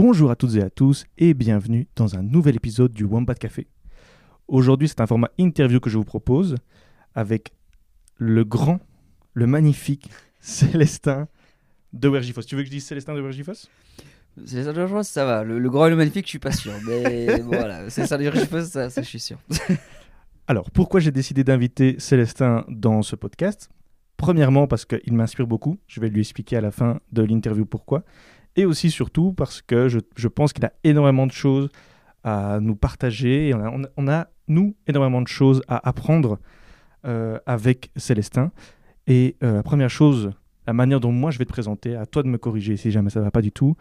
Bonjour à toutes et à tous et bienvenue dans un nouvel épisode du Wombat Café. Aujourd'hui, c'est un format interview que je vous propose avec le grand, le magnifique Célestin de Wergifos. Tu veux que je dise Célestin de Wergifos? Célestin de Wergifos, ça va. Le, le, grand et le magnifique, je suis pas sûr. Mais voilà, Célestin de Wergifos, ça, ça, je suis sûr. Alors, pourquoi j'ai décidé d'inviter Célestin dans ce podcast? Premièrement, parce qu'il m'inspire beaucoup. Je vais lui expliquer à la fin de l'interview pourquoi. Et aussi, surtout, parce que je, pense qu'il a énormément de choses à nous partager. On, a, nous, énormément de choses à apprendre euh, avec Célestin. Et euh, la première chose, la manière dont moi je vais te présenter, à toi de me corriger si jamais ça ne va pas du tout,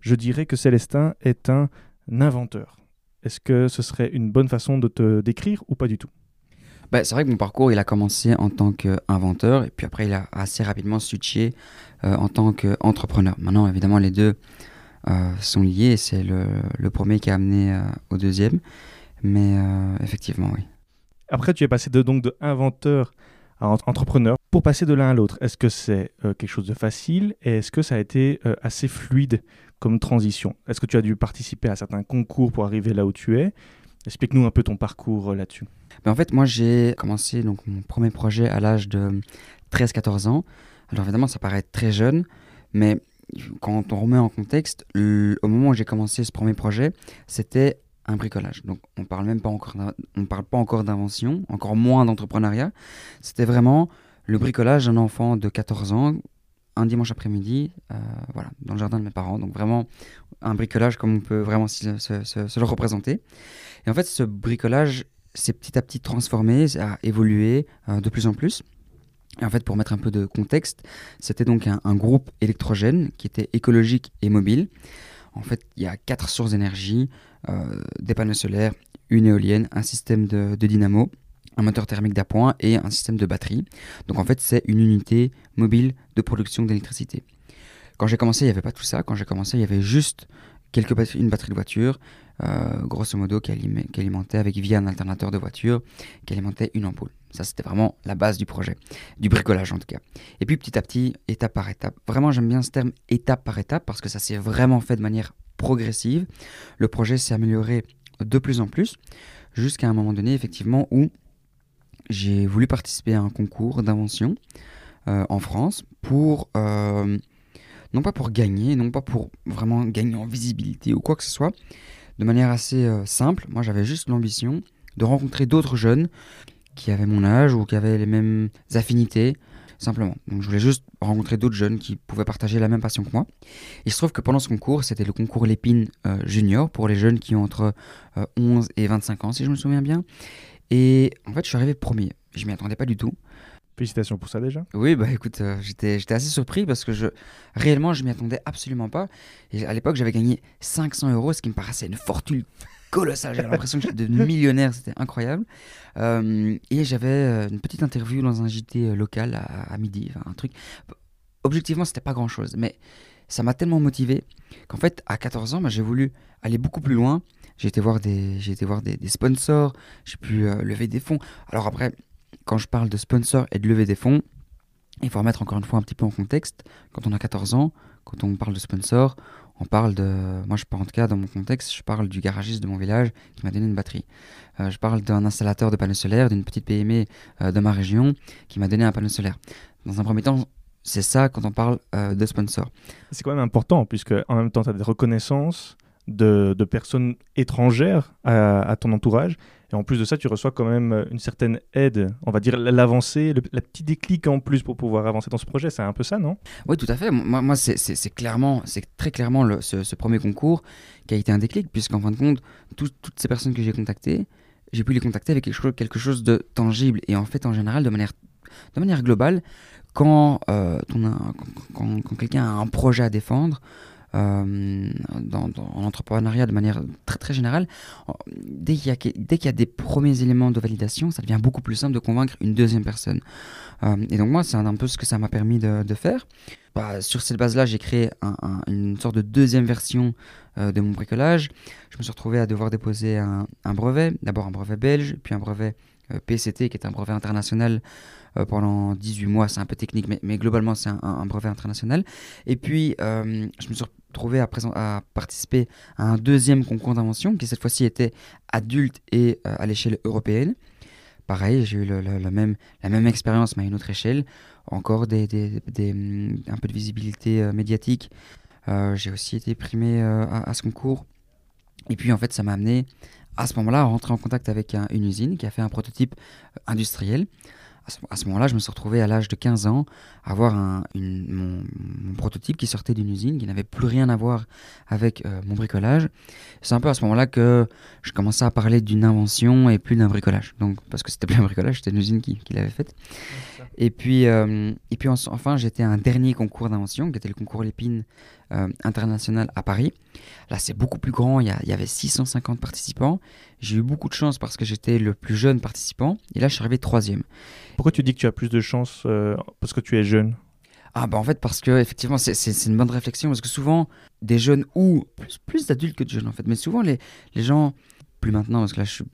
je dirais que Célestin est un inventeur. Est-ce que ce serait une bonne façon de te décrire ou pas du tout? Bah, c'est vrai que mon parcours, il a commencé en tant qu'inventeur et puis après, il a assez rapidement switché euh, en tant qu'entrepreneur. Maintenant, évidemment, les deux euh, sont liés et c'est le, premier qui a amené euh, au deuxième. Mais effectivement, oui. Après, tu es passé de, donc de inventeur à entrepreneur. Pour passer de l'un à l'autre, est-ce que c'est quelque chose de facile et est-ce que ça a été assez fluide comme transition? Est-ce que tu as dû participer à certains concours pour arriver là où tu es? Explique-nous un peu ton parcours là-dessus. Ben en fait, moi, j'ai commencé donc, mon premier projet à l'âge de 13-14 ans. Alors évidemment, ça paraît très jeune, mais quand on remet en contexte, au moment où j'ai commencé ce premier projet, c'était un bricolage. Donc on parle même pas encore, on parle pas encore d'invention, encore moins d'entrepreneuriat. C'était vraiment le bricolage d'un enfant de 14 ans, un dimanche après-midi, euh, voilà, dans le jardin de mes parents. Donc vraiment un bricolage comme on peut vraiment se, le représenter. Et en fait, ce bricolage s'est petit à petit transformé, a évolué euh, de plus en plus. Et en fait, pour mettre un peu de contexte, c'était donc un, un, groupe électrogène qui était écologique et mobile. En fait, il y a quatre sources d'énergie, euh, des panneaux solaires, une éolienne, un système de, de dynamo, un moteur thermique d'appoint et un système de batterie. Donc en fait, c'est une unité mobile de production d'électricité. Quand j'ai commencé, il n'y avait pas tout ça. Quand j'ai commencé, il y avait juste quelques une batterie de voiture, euh, grosso modo, qui, qui, alimentait avec via un alternateur de voiture, qui alimentait une ampoule. Ça, c'était vraiment la base du projet, du bricolage en tout cas. Et puis petit à petit, étape par étape. Vraiment, j'aime bien ce terme étape par étape parce que ça s'est vraiment fait de manière progressive. Le projet s'est amélioré de plus en plus jusqu'à un moment donné, effectivement, où j'ai voulu participer à un concours d'invention en France pour, euh, non pas pour gagner, non pas pour vraiment gagner en visibilité ou quoi que ce soit, de manière assez euh, simple. Moi, j'avais juste l'ambition de rencontrer d'autres jeunes qui avaient mon âge ou qui avaient les mêmes affinités, simplement. Donc je voulais juste rencontrer d'autres jeunes qui pouvaient partager la même passion que moi. Il se trouve que pendant ce concours, c'était le concours Lépine euh, Junior pour les jeunes qui ont entre euh, 11 et 25 ans, si je me souviens bien. Et en fait, je suis arrivé premier. Je m'y attendais pas du tout. Félicitations pour ça déjà. Oui, bah écoute, euh, j'étais assez surpris parce que je, réellement, je m'y attendais absolument pas. Et à l'époque, j'avais gagné 500 euros, ce qui me paraissait une fortune colossale. J'avais l'impression que j'étais devenu millionnaire, c'était incroyable. Euh, et j'avais une petite interview dans un JT local à, à midi, un truc. Objectivement, c'était pas grand chose, mais ça m'a tellement motivé qu'en fait, à 14 ans, bah, j'ai voulu aller beaucoup plus loin. J'ai été voir des, j'ai été voir des, des sponsors, j'ai pu euh, lever des fonds. Alors après, quand je parle de sponsors et de lever des fonds, il faut remettre encore une fois un petit peu en contexte. Quand on a 14 ans, quand on parle de sponsors, on parle de. Moi, je parle en tout cas dans mon contexte, je parle du garagiste de mon village qui m'a donné une batterie. Euh, je parle d'un installateur de panneaux solaires d'une petite PME euh, de ma région qui m'a donné un panneau solaire. Dans un premier temps, c'est ça quand on parle euh, de sponsor. C'est quand même important, puisque en même temps, tu as des reconnaissances de, personnes étrangères à, ton entourage. Et en plus de ça, tu reçois quand même une certaine aide, on va dire l'avancée, le, le, petit déclic en plus pour pouvoir avancer dans ce projet. C'est un peu ça, non? Oui, tout à fait. Moi, c'est clairement, c'est très clairement ce, premier concours qui a été un déclic, puisqu'en fin de compte, tout, toutes ces personnes que j'ai contactées, j'ai pu les contacter avec quelque chose, de tangible. Et en fait, en général, de manière, de manière globale, quand, euh, quand quelqu'un a un projet à défendre, euh, dans, dans, en entrepreneuriat de manière très très générale, dès qu'il y, qu y, a des premiers éléments de validation, ça devient beaucoup plus simple de convaincre une deuxième personne. Euh, et donc moi, c'est un, peu ce que ça m'a permis de, faire. Bah, sur cette base-là, j'ai créé un, un, une sorte de deuxième version euh, de mon bricolage. Je me suis retrouvé à devoir déposer un, brevet, d'abord un brevet belge, puis un brevet PCT, qui est un brevet international pendant 18 mois. C'est un peu technique, mais, globalement, c'est un, brevet international. Et puis, euh, je me suis retrouvé à, participer à un deuxième concours d'invention qui cette fois-ci était adulte et à l'échelle européenne. Pareil, j'ai eu la même expérience mais à une autre échelle. Encore des un peu de visibilité médiatique. j'ai aussi été primé à, ce concours. Et puis en fait, ça m'a amené à ce moment-là à rentrer en contact avec une usine qui a fait un prototype industriel à ce, moment-là, je me suis retrouvé à l'âge de 15 ans à avoir un, mon, prototype qui sortait d'une usine qui n'avait plus rien à voir avec euh, mon bricolage. C'est un peu à ce moment-là que je commençais à parler d'une invention et plus d'un bricolage. Donc, parce que c'était plus un bricolage, c'était une usine qui, qui l'avait faite. Et puis, euh, et puis enfin, j'étais à un dernier concours d'invention qui était le concours Lépine euh, international à Paris. Là, c'est beaucoup plus grand, il y, y avait 650 participants. J'ai eu beaucoup de chance parce que j'étais le plus jeune participant. Et là, je suis arrivé troisième. Pourquoi tu dis que tu as plus de chance euh, parce que tu es jeune? Ah bah en fait parce que effectivement c'est une bonne réflexion parce que souvent des jeunes ou plus, d'adultes que de jeunes en fait. Mais souvent les gens plus maintenant, parce que là, je suis,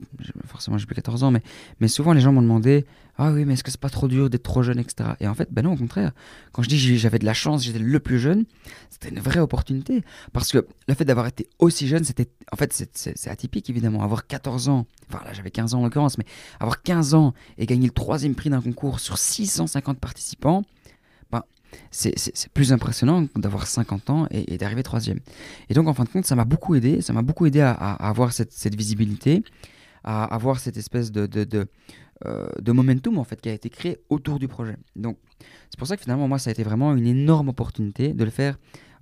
forcément, j'ai plus 14 ans, mais, mais souvent les gens m'ont demandé Ah oui, mais est-ce que c'est pas trop dur d'être trop jeune, etc. Et en fait, ben non, au contraire. Quand je dis j'avais de la chance, j'étais le plus jeune, c'était une vraie opportunité. Parce que le fait d'avoir été aussi jeune, c'était. En fait, c'est atypique, évidemment. Avoir 14 ans, enfin là, j'avais 15 ans en l'occurrence, mais avoir 15 ans et gagner le troisième prix d'un concours sur 650 participants, c'est plus impressionnant d'avoir 50 ans et, d'arriver troisième. Et donc, en fin de compte, ça m'a beaucoup aidé. Ça m'a beaucoup aidé à, avoir cette, visibilité, à avoir cette espèce euh, de, momentum en fait qui a été créé autour du projet. Donc, c'est pour ça que finalement, moi, ça a été vraiment une énorme opportunité de le faire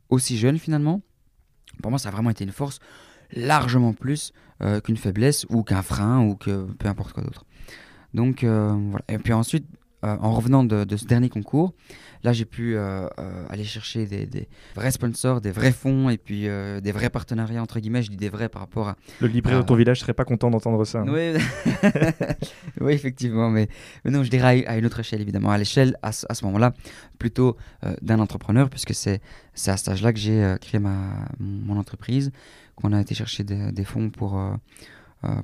aussi jeune finalement. Pour moi, ça a vraiment été une force largement plus euh, qu'une faiblesse ou qu'un frein ou que peu importe quoi d'autre. Donc euh, voilà. Et puis ensuite, en revenant de, de, ce dernier concours, Là, j'ai pu euh, euh, aller chercher des, vrais sponsors, des vrais fonds et puis euh, des vrais partenariats, entre guillemets. Je dis des vrais par rapport à. Le libraire de ton village serait pas content d'entendre ça. Hein. Oui, oui, effectivement. Mais, non, je dirais à une autre échelle, évidemment. À l'échelle, à, ce moment-là, plutôt d'un entrepreneur, puisque c'est à cet âge-là que j'ai créé ma, mon entreprise, qu'on a été chercher des, fonds pour.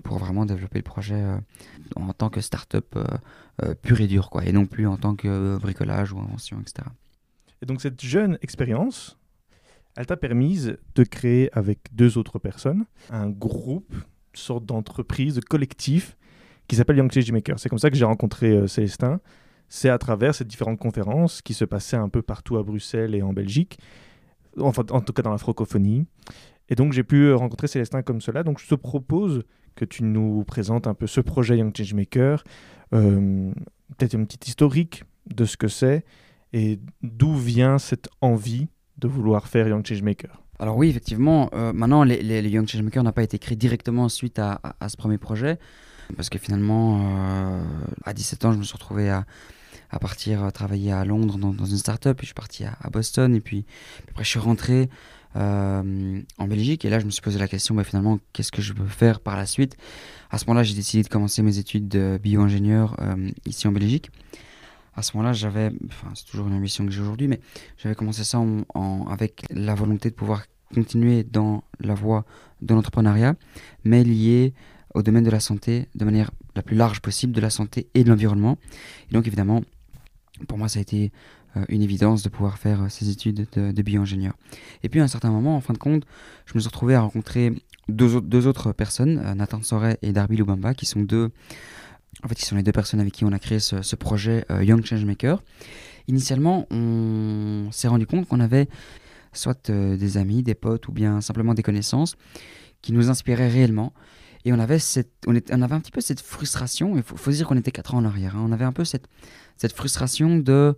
Pour vraiment développer le projet en tant que start-up euh, pur et dur, quoi, et non plus en tant que bricolage ou invention, etc. Et donc cette jeune expérience, elle t'a permis de créer avec deux autres personnes un groupe, une sorte d'entreprise, de collectif qui s'appelle Young Change Maker. C'est comme ça que j'ai rencontré euh, Célestin. C'est à travers ces différentes conférences qui se passaient un peu partout à Bruxelles et en Belgique, enfin en tout cas dans la francophonie. Et donc j'ai pu rencontrer Célestin comme cela. Donc je te propose que tu nous présentes un peu ce projet Young Changemaker, euh, peut-être une petite historique de ce que c'est et d'où vient cette envie de vouloir faire Young Changemaker. Alors oui, effectivement, euh, maintenant les, les, Young Changemaker n'a pas été créé directement suite à, ce premier projet, parce que finalement, euh, à 17 ans, je me suis retrouvé à, partir travailler à Londres dans, dans une start-up, puis je suis parti à Boston, et puis, après je suis rentré euh, en Belgique. Et là, je me suis posé la question, bah, finalement, qu'est-ce que je veux faire par la suite? À ce moment-là, j'ai décidé de commencer mes études de bio-ingénieur euh, ici en Belgique. À ce moment-là, j'avais, enfin, c'est toujours une ambition que j'ai aujourd'hui, mais j'avais commencé ça avec la volonté de pouvoir continuer dans la voie de l'entrepreneuriat, mais lié au domaine de la santé de manière la plus large possible, de la santé et de l'environnement. Et donc, évidemment, pour moi, ça a été une évidence de pouvoir faire euh, ces études de, de bio-ingénieur. Et puis à un certain moment, en fin de compte, je me suis retrouvé à rencontrer deux, autres, deux autres personnes, euh, Nathan Soret et Darby Lubamba, qui sont deux, en fait, qui sont les deux personnes avec qui on a créé ce, projet Young Changemaker. Initialement, on s'est rendu compte qu'on avait soit des amis, des potes ou bien simplement des connaissances qui nous inspiraient réellement. Et on avait, cette, on, on avait un petit peu cette frustration, il faut, faut dire qu'on était quatre ans en arrière, hein. on avait un peu cette, cette frustration de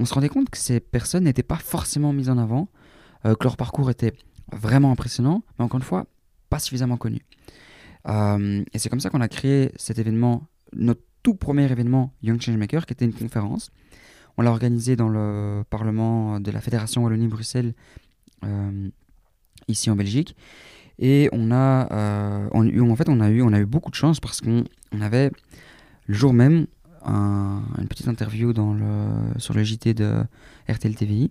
on se rendait compte que ces personnes n'étaient pas forcément mises en avant, euh, que leur parcours était vraiment impressionnant, mais encore une fois, pas suffisamment connu. Euh, et c'est comme ça qu'on a créé cet événement, notre tout premier événement Young Changemaker, qui était une conférence. On l'a organisé dans le Parlement de la Fédération Wallonie-Bruxelles, euh, ici en Belgique. Et on a, en fait, on a, eu, on a eu beaucoup de chance parce qu'on avait, le jour même, une petite interview dans le, sur le JT de RTL TVI.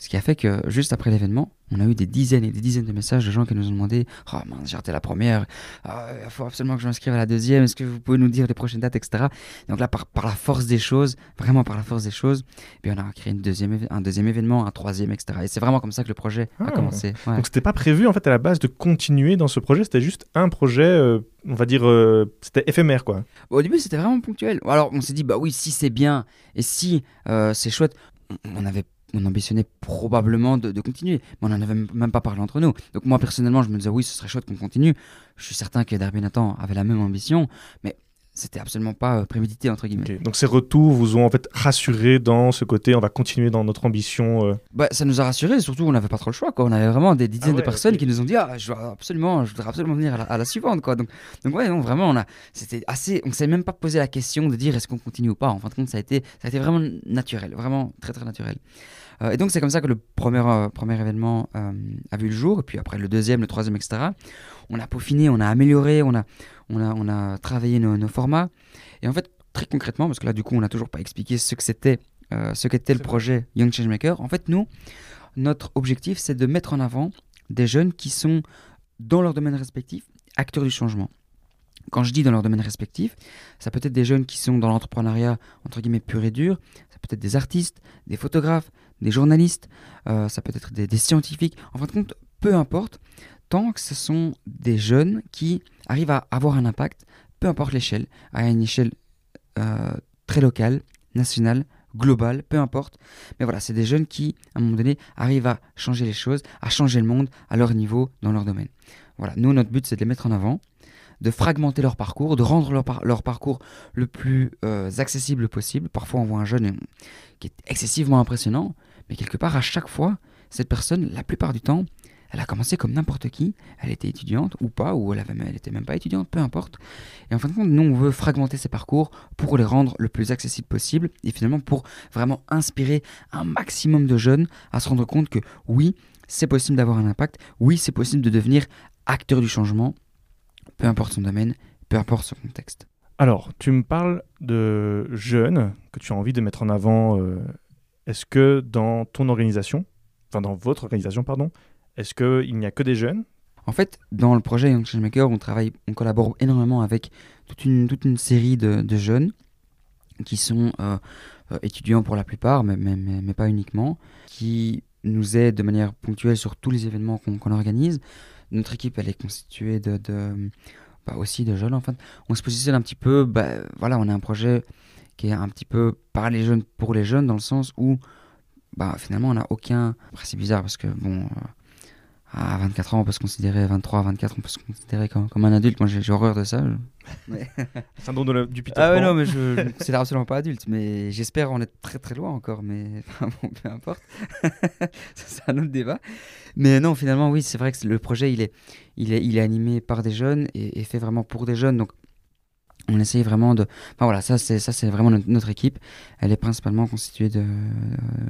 Ce qui a fait que juste après l'événement, on a eu des dizaines et des dizaines de messages de gens qui nous ont demandé Oh mince, j'ai raté la première, ah, il faut absolument que je m'inscrive à la deuxième, est-ce que vous pouvez nous dire les prochaines dates, etc. Donc là, par, par la force des choses, vraiment par la force des choses, puis on a créé une deuxième, un deuxième événement, un troisième, etc. Et c'est vraiment comme ça que le projet a Ah. commencé. Ouais. Donc c'était pas prévu en fait à la base de continuer dans ce projet, c'était juste un projet, euh, on va dire, euh, c'était éphémère quoi. Au début, c'était vraiment ponctuel. Alors, on s'est dit, bah oui, si c'est bien et si euh, c'est chouette, on- on avait. On ambitionnait probablement de, continuer, mais on n'en avait même pas parlé entre nous. Donc moi personnellement, je me disais oui, ce serait chouette qu'on continue. Je suis certain que Derby Nathan avait la même ambition, mais c'était absolument pas euh, prémédité entre guillemets. Donc ces retours vous ont en fait rassuré dans ce côté, on va continuer dans notre ambition. euh. Bah, ça nous a rassurés, surtout on n'avait pas trop le choix. Quoi. On avait vraiment des dizaines Ah ouais, de personnes qui nous ont dit ah, je, dois absolument, je voudrais absolument venir à la, à la suivante. Quoi. Donc, donc ouais, non, vraiment, on a, c'était assez, on s'est même pas posé la question de dire est-ce qu'on continue ou pas. En fin de compte, ça a été, ça a été vraiment naturel, vraiment très très naturel. Euh, et donc c'est comme ça que le premier, euh, premier événement euh, a vu le jour, et puis après le deuxième, le troisième, etc. On a peaufiné, on a amélioré, on a, on a, on a travaillé nos, nos formats. Et en fait, très concrètement, parce que là du coup on n'a toujours pas expliqué ce que c'était, euh, ce qu'était le projet Young Changemaker. En fait, nous, notre objectif, c'est de mettre en avant des jeunes qui sont, dans leur domaine respectif, acteurs du changement. Quand je dis dans leur domaine respectif, ça peut être des jeunes qui sont dans l'entrepreneuriat, entre guillemets, pur et dur, ça peut être des artistes, des photographes, des journalistes, euh, ça peut être des, des scientifiques, en fin de compte, peu importe, tant que ce sont des jeunes qui arrivent à avoir un impact, peu importe l'échelle, à une échelle euh, très locale, nationale, globale, peu importe. Mais voilà, c'est des jeunes qui, à un moment donné, arrivent à changer les choses, à changer le monde à leur niveau, dans leur domaine. Voilà, nous, notre but, c'est de les mettre en avant, de fragmenter leur parcours, de rendre leur, par- leur parcours le plus euh, accessible possible. Parfois, on voit un jeune qui est excessivement impressionnant, mais quelque part, à chaque fois, cette personne, la plupart du temps, elle a commencé comme n'importe qui. Elle était étudiante ou pas, ou elle, avait, même pas étudiante, peu importe. Et en fin de compte, nous, on veut fragmenter ces parcours pour les rendre le plus accessibles possible et finalement pour vraiment inspirer un maximum de jeunes à se rendre compte que oui, c'est possible d'avoir un impact, oui, c'est possible de devenir acteur du changement, peu importe son domaine, peu importe son contexte. Alors, tu me parles de jeunes que tu as envie de mettre en avant. euh, Est-ce que dans ton organisation, enfin dans votre organisation, pardon, est-ce qu'il n'y a que des jeunes? En fait, dans le projet Young Changemaker, on travaille, on collabore énormément avec toute une, série de, jeunes qui sont euh, euh, étudiants pour la plupart, mais, pas uniquement, qui nous aident de manière ponctuelle sur tous les événements qu'on organise. Notre équipe, elle est constituée de, bah, aussi de jeunes. En fait, on se positionne un petit peu. bah, voilà, on a un projet qui est un petit peu par les jeunes pour les jeunes, dans le sens où bah, finalement, on n'a aucun. C'est bizarre parce que bon. euh, à 24 ans, on peut se considérer, 23, 24, on peut se considérer comme, comme un adulte. Moi, j'ai horreur de ça. je- Syndrome de la- du Peter ah ouais, non, mais je je ne me considère absolument pas adulte. Mais j'espère en être très très loin encore. Mais enfin, bon, peu importe. Ça, c'est un autre débat. Mais non, finalement, oui, c'est vrai que le projet, il est, il est, il est animé par des jeunes et, et fait vraiment pour des jeunes. Donc, on essaye vraiment de. Enfin voilà, ça, c'est ça, c'est vraiment notre, notre équipe. Elle est principalement constituée euh,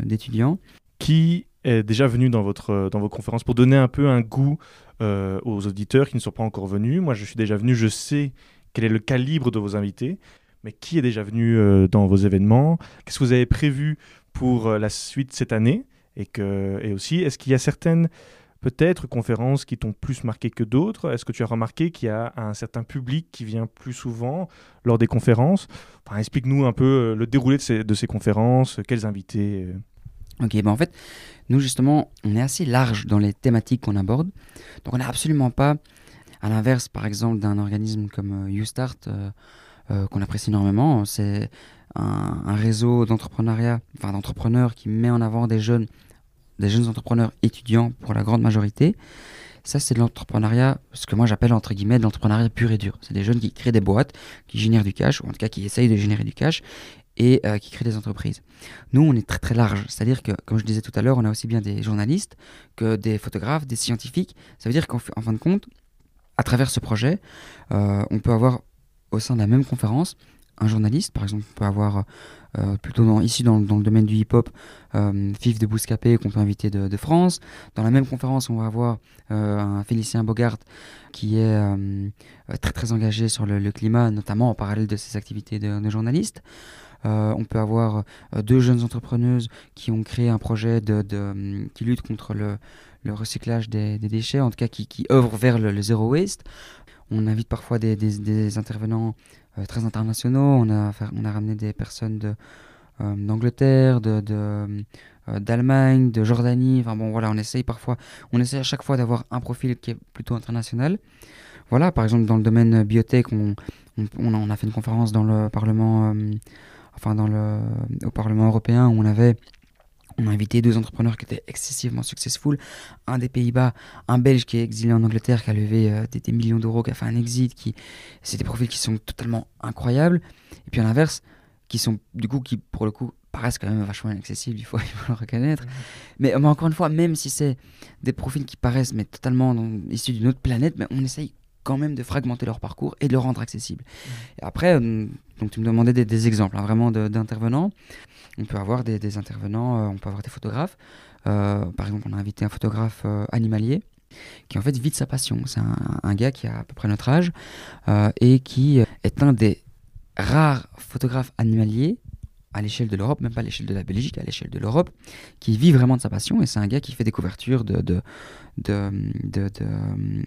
d'étudiants. Qui est déjà venu dans, votre, dans vos conférences pour donner un peu un goût euh, aux auditeurs qui ne sont pas encore venus. Moi, je suis déjà venu, je sais quel est le calibre de vos invités, mais qui est déjà venu euh, dans vos événements? Qu'est-ce que vous avez prévu pour euh, la suite cette année? Et, que, et aussi, est-ce qu'il y a certaines peut-être conférences qui t'ont plus marqué que d'autres? Est-ce que tu as remarqué qu'il y a un certain public qui vient plus souvent lors des conférences? Enfin, Explique-nous un peu euh, le déroulé de ces, de ces conférences, quels invités euh. Ok, ben en fait, nous justement, on est assez large dans les thématiques qu'on aborde. Donc on n'a absolument pas, à l'inverse par exemple d'un organisme comme euh, YouStart, euh, euh, qu'on apprécie énormément, c'est un, réseau d'entrepreneuriat, enfin d'entrepreneurs qui met en avant des jeunes, des jeunes entrepreneurs étudiants pour la grande majorité. Ça, c'est de l'entrepreneuriat, ce que moi j'appelle entre guillemets de l'entrepreneuriat pur et dur. C'est des jeunes qui créent des boîtes, qui génèrent du cash, ou en tout cas qui essayent de générer du cash, et euh, qui créent des entreprises. Nous, on est très très large. C'est-à-dire que, comme je disais tout à l'heure, on a aussi bien des journalistes que des photographes, des scientifiques. Ça veut dire qu'en fi- en fin de compte, à travers ce projet, euh, on peut avoir au sein de la même conférence un journaliste, par exemple, on peut avoir euh, plutôt dans, ici dans, le domaine du hip-hop, euh, Fif de Bouscapé qu'on peut inviter de, France. Dans la même conférence, on va avoir un Félicien Bogart qui est très très engagé sur le, climat, notamment en parallèle de ses activités de journaliste. On peut avoir deux jeunes entrepreneuses qui ont créé un projet de qui lutte contre le, recyclage des, déchets, en tout cas qui, qui œuvrent vers le, zéro waste. On invite parfois des, intervenants très internationaux. On a, on a ramené des personnes d'Angleterre, de, euh, d'Allemagne, de Jordanie. Enfin bon, voilà, on essaye parfois, on essaye à chaque fois d'avoir un profil qui est plutôt international. Voilà, par exemple, dans le domaine biotech, on, on, a fait une conférence dans le Parlement, euh, enfin dans le, au Parlement européen où on avait on a invité deux entrepreneurs qui étaient excessivement successful. Un des Pays-Bas, un Belge qui est exilé en Angleterre, qui a levé euh, des, millions d'euros, qui a fait un exit. Qui... C'est des profils qui sont totalement incroyables. Et puis à l'inverse, qui sont du coup, qui pour le coup paraissent quand même vachement inaccessibles, il faut, il faut le reconnaître. Mais, encore une fois, même si c'est des profils qui paraissent mais totalement issus d'une autre planète, mais on essaye quand même de fragmenter leur parcours et de le rendre accessible. Et après, euh, donc tu me demandais des, exemples hein, vraiment d'intervenants. On peut avoir des, intervenants, euh, on peut avoir des photographes. Euh, par exemple, on a invité un photographe animalier qui en fait vit de sa passion. C'est un, un, gars qui a à peu près notre âge et qui est un des rares photographes animaliers à l'échelle de l'Europe, même pas à l'échelle de la Belgique, à l'échelle de l'Europe, qui vit vraiment de sa passion. Et c'est un gars qui fait des couvertures de, de, de, de,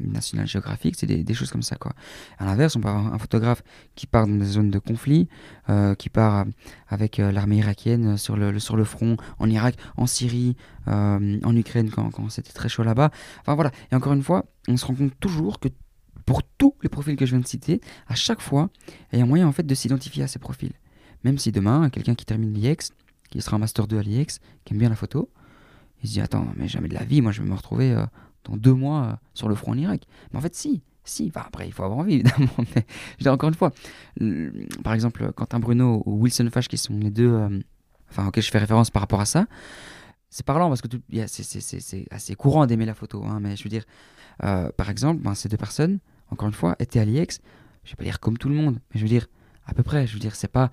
National Geographic, c'est des, choses comme ça. Quoi. À l'inverse, on peut avoir un photographe qui part dans des zones de conflit, euh, qui part avec euh, l'armée irakienne sur le, sur le front, en Irak, en Syrie, euh, en Ukraine, quand, quand c'était très chaud là-bas. Enfin voilà. Et encore une fois, on se rend compte toujours que pour tous les profils que je viens de citer, à chaque fois, il y a un moyen en fait de s'identifier à ces profils. Même si demain, quelqu'un qui termine l'IEX, qui sera un Master 2 à l'IEX, qui aime bien la photo, il se dit Attends, mais jamais de la vie, moi je vais me retrouver euh, dans deux mois euh, sur le front en Irak. Mais en fait, si, si. Après, il faut avoir envie, évidemment. Mais je dis encore une fois, par exemple, Quentin Bruno ou Wilson Fash, qui sont les deux, euh, enfin, auxquels je fais référence par rapport à ça, c'est parlant parce que c'est assez courant d'aimer la photo. Hein, mais je veux dire, par exemple, ben, ces deux personnes, encore une fois, étaient à l'IEX. Je vais pas dire comme tout le monde, mais je veux dire, à peu près. Je veux dire, c'est pas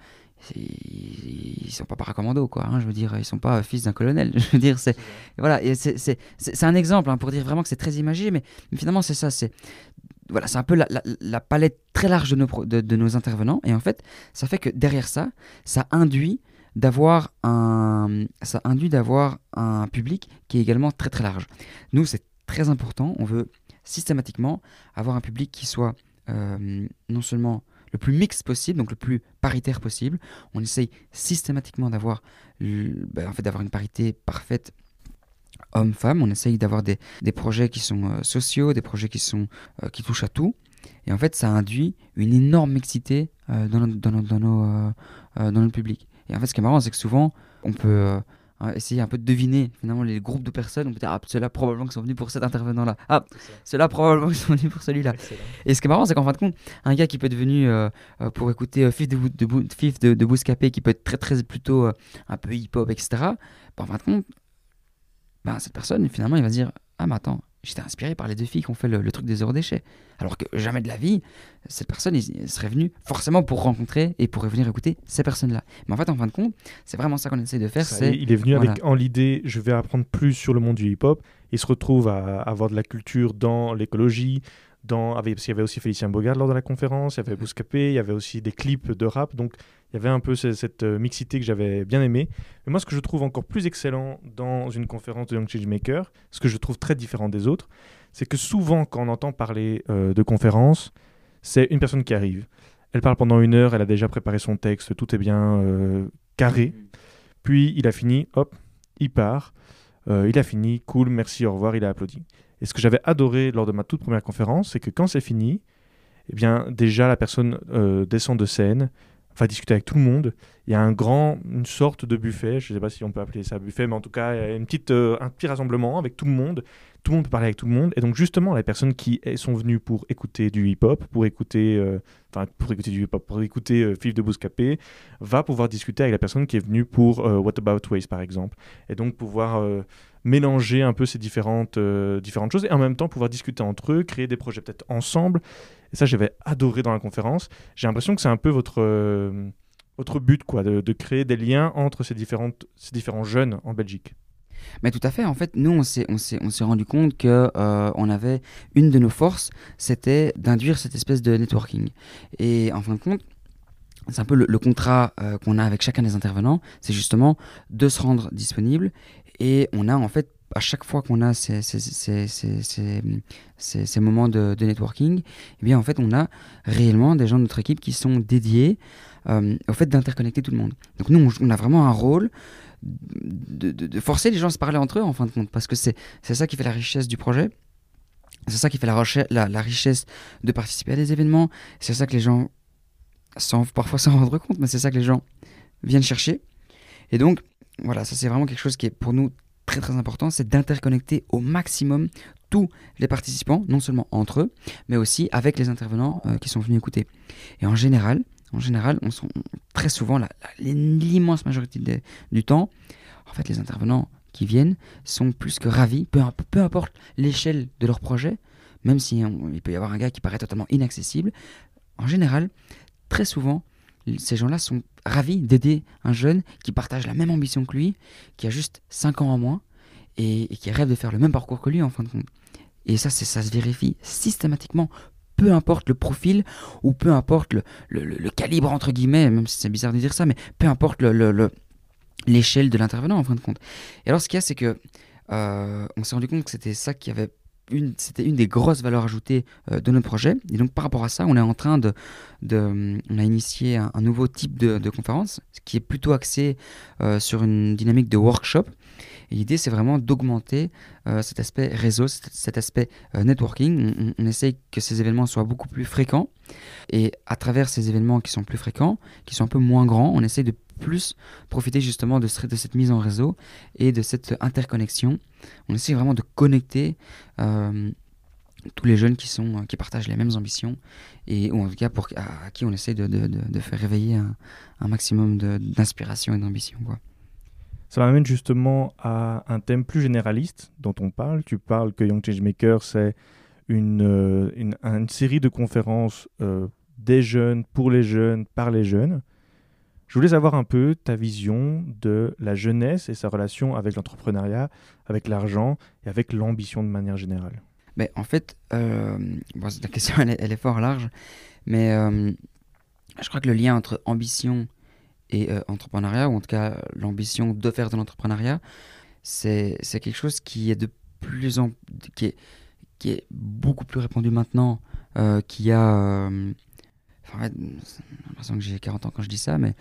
ils sont pas paracommando quoi hein, je veux dire ils sont pas fils d'un colonel je veux dire c'est voilà c'est un exemple hein, pour dire vraiment que c'est très imagé mais, finalement c'est ça c'est voilà c'est un peu la, la, palette très large de nos, de, nos intervenants et en fait ça fait que derrière ça ça induit d'avoir un ça induit d'avoir un public qui est également très très large. Nous c'est très important on veut systématiquement avoir un public qui soit euh, non seulement le plus mixte possible, donc le plus paritaire possible. On essaye systématiquement d'avoir ben, en fait, une parité parfaite homme-femme. On essaye d'avoir des, des, projets qui sont euh, sociaux, des projets qui, sont, euh, qui touchent à tout. Et en fait, ça induit une énorme mixité euh, dans, dans, dans, dans notre public. Et en fait, ce qui est marrant, c'est que souvent, on peut essayer un peu de deviner finalement les groupes de personnes. On peut dire, ah, ceux-là probablement qui sont venus pour cet intervenant-là. Ah, ceux-là probablement qui sont venus pour celui-là. Et ce qui est marrant, c'est qu'en fin de compte, un gars qui peut être venu euh, euh, pour écouter euh, Fif de, de, de, Bouscapé, qui peut être très, très plutôt un peu hip-hop, etc., bah, en fin de compte, bah, cette personne, finalement, il va se dire, ah, mais attends, j'étais inspiré par les deux filles qui ont fait le, truc des zéro déchets. Alors que jamais de la vie, cette personne il, serait venue forcément pour rencontrer et pour venir écouter ces personnes-là. Mais en fait, en fin de compte, c'est vraiment ça qu'on essaie de faire. Il est venu avec en l'idée, je vais apprendre plus sur le monde du hip-hop. Il se retrouve à avoir de la culture dans l'écologie, dans, il y avait aussi Félicien Bogard lors de la conférence, il y avait Bouscapé, il y avait aussi des clips de rap. Donc il y avait un peu cette, euh, mixité que j'avais bien aimé. Mais moi, ce que je trouve encore plus excellent dans une conférence de Young Changemaker, ce que je trouve très différent des autres, c'est que souvent, quand on entend parler euh, de conférences, c'est une personne qui arrive. Elle parle pendant une heure, elle a déjà préparé son texte, tout est bien euh, carré. Puis il a fini, hop, il part. il a fini, cool, merci, au revoir, il a applaudi. Et ce que j'avais adoré lors de ma toute première conférence, c'est que quand c'est fini, eh bien déjà la personne descend de scène, va discuter avec tout le monde. Il y a un grand, une sorte de buffet, je ne sais pas si on peut appeler ça buffet, mais en tout cas, une petite, euh, un petit rassemblement avec tout le monde. Tout le monde peut parler avec tout le monde. Et donc, justement, les personnes qui sont venues pour écouter du hip-hop, pour écouter, euh, enfin, pour écouter du hip-hop, pour écouter euh, Fif de Bouscapé, va pouvoir discuter avec la personne qui est venue pour What About Waste, par exemple. Et donc, pouvoir mélanger un peu ces différentes, différentes choses et en même temps pouvoir discuter entre eux, créer des projets peut-être ensemble. Et ça, j'avais adoré dans la conférence. J'ai l'impression que c'est un peu votre, euh, votre but, quoi, de, créer des liens entre ces, différentes, ces différents jeunes en Belgique. Mais tout à fait. En fait, nous, on s'est, rendu compte que euh, on avait une de nos forces, c'était d'induire cette espèce de networking. Et en fin de compte, c'est un peu le, contrat euh, qu'on a avec chacun des intervenants, c'est justement de se rendre disponible et on a en fait à chaque fois qu'on a ces, ces, ces, moments de, networking, eh bien en fait on a réellement des gens de notre équipe qui sont dédiés euh, au fait d'interconnecter tout le monde. Donc nous on, a vraiment un rôle de, de, forcer les gens à se parler entre eux en fin de compte, parce que c'est ça qui fait la richesse du projet. C'est ça qui fait la, la, la, richesse de participer à des événements. C'est ça que les gens sans parfois s'en rendre compte, mais c'est ça que les gens viennent chercher. Et donc, voilà, ça c'est vraiment quelque chose qui est pour nous très très important, c'est d'interconnecter au maximum tous les participants, non seulement entre eux, mais aussi avec les intervenants euh, qui sont venus écouter. Et en général, en général, on sont très souvent, l'immense majorité du temps, en fait, les intervenants qui viennent sont plus que ravis, peu, peu importe l'échelle de leur projet, même s'il il peut y avoir un gars qui paraît totalement inaccessible. En général, très souvent, ces gens-là sont ravis d'aider un jeune qui partage la même ambition que lui, qui a juste 5 ans en moins, et, qui rêve de faire le même parcours que lui en fin de compte. Et ça, ça se vérifie systématiquement, peu importe le profil ou peu importe le, calibre, entre guillemets, même si c'est bizarre de dire ça, mais peu importe l'échelle de l'intervenant en fin de compte. Et alors, ce qu'il y a, c'est que euh, on s'est rendu compte que c'était ça qui avait c'était une des grosses valeurs ajoutées euh, de notre projet. Et donc par rapport à ça, on est en train de, on a initié un, nouveau type de, de, conférence qui est plutôt axé euh, sur une dynamique de workshop. Et l'idée, c'est vraiment d'augmenter euh, cet aspect réseau, cet, aspect networking. On, on, essaye que ces événements soient beaucoup plus fréquents. Et à travers ces événements qui sont plus fréquents, qui sont un peu moins grands, on essaye de plus profiter justement de, cette mise en réseau et de cette interconnexion. On essaie vraiment de connecter euh, tous les jeunes qui, sont, qui partagent les mêmes ambitions et ou en tout cas pour, à, qui on essaie de, de, de faire réveiller un, maximum d'inspiration et d'ambition. Ça m'amène justement à un thème plus généraliste dont on parle. Tu parles que Young Changemaker, c'est une, euh, une, une, série de conférences euh, des jeunes, pour les jeunes, par les jeunes. Je voulais savoir un peu ta vision de la jeunesse et sa relation avec l'entrepreneuriat, avec l'argent et avec l'ambition de manière générale. Mais en fait, euh, la question elle est, fort large, mais euh, je crois que le lien entre ambition et euh, entrepreneuriat, ou en tout cas l'ambition de faire de l'entrepreneuriat, c'est quelque chose qui est de plus en qui est, beaucoup plus répandu maintenant qu'il y a Enfin, j'ai l'impression que j'ai 40 ans quand je dis ça, mais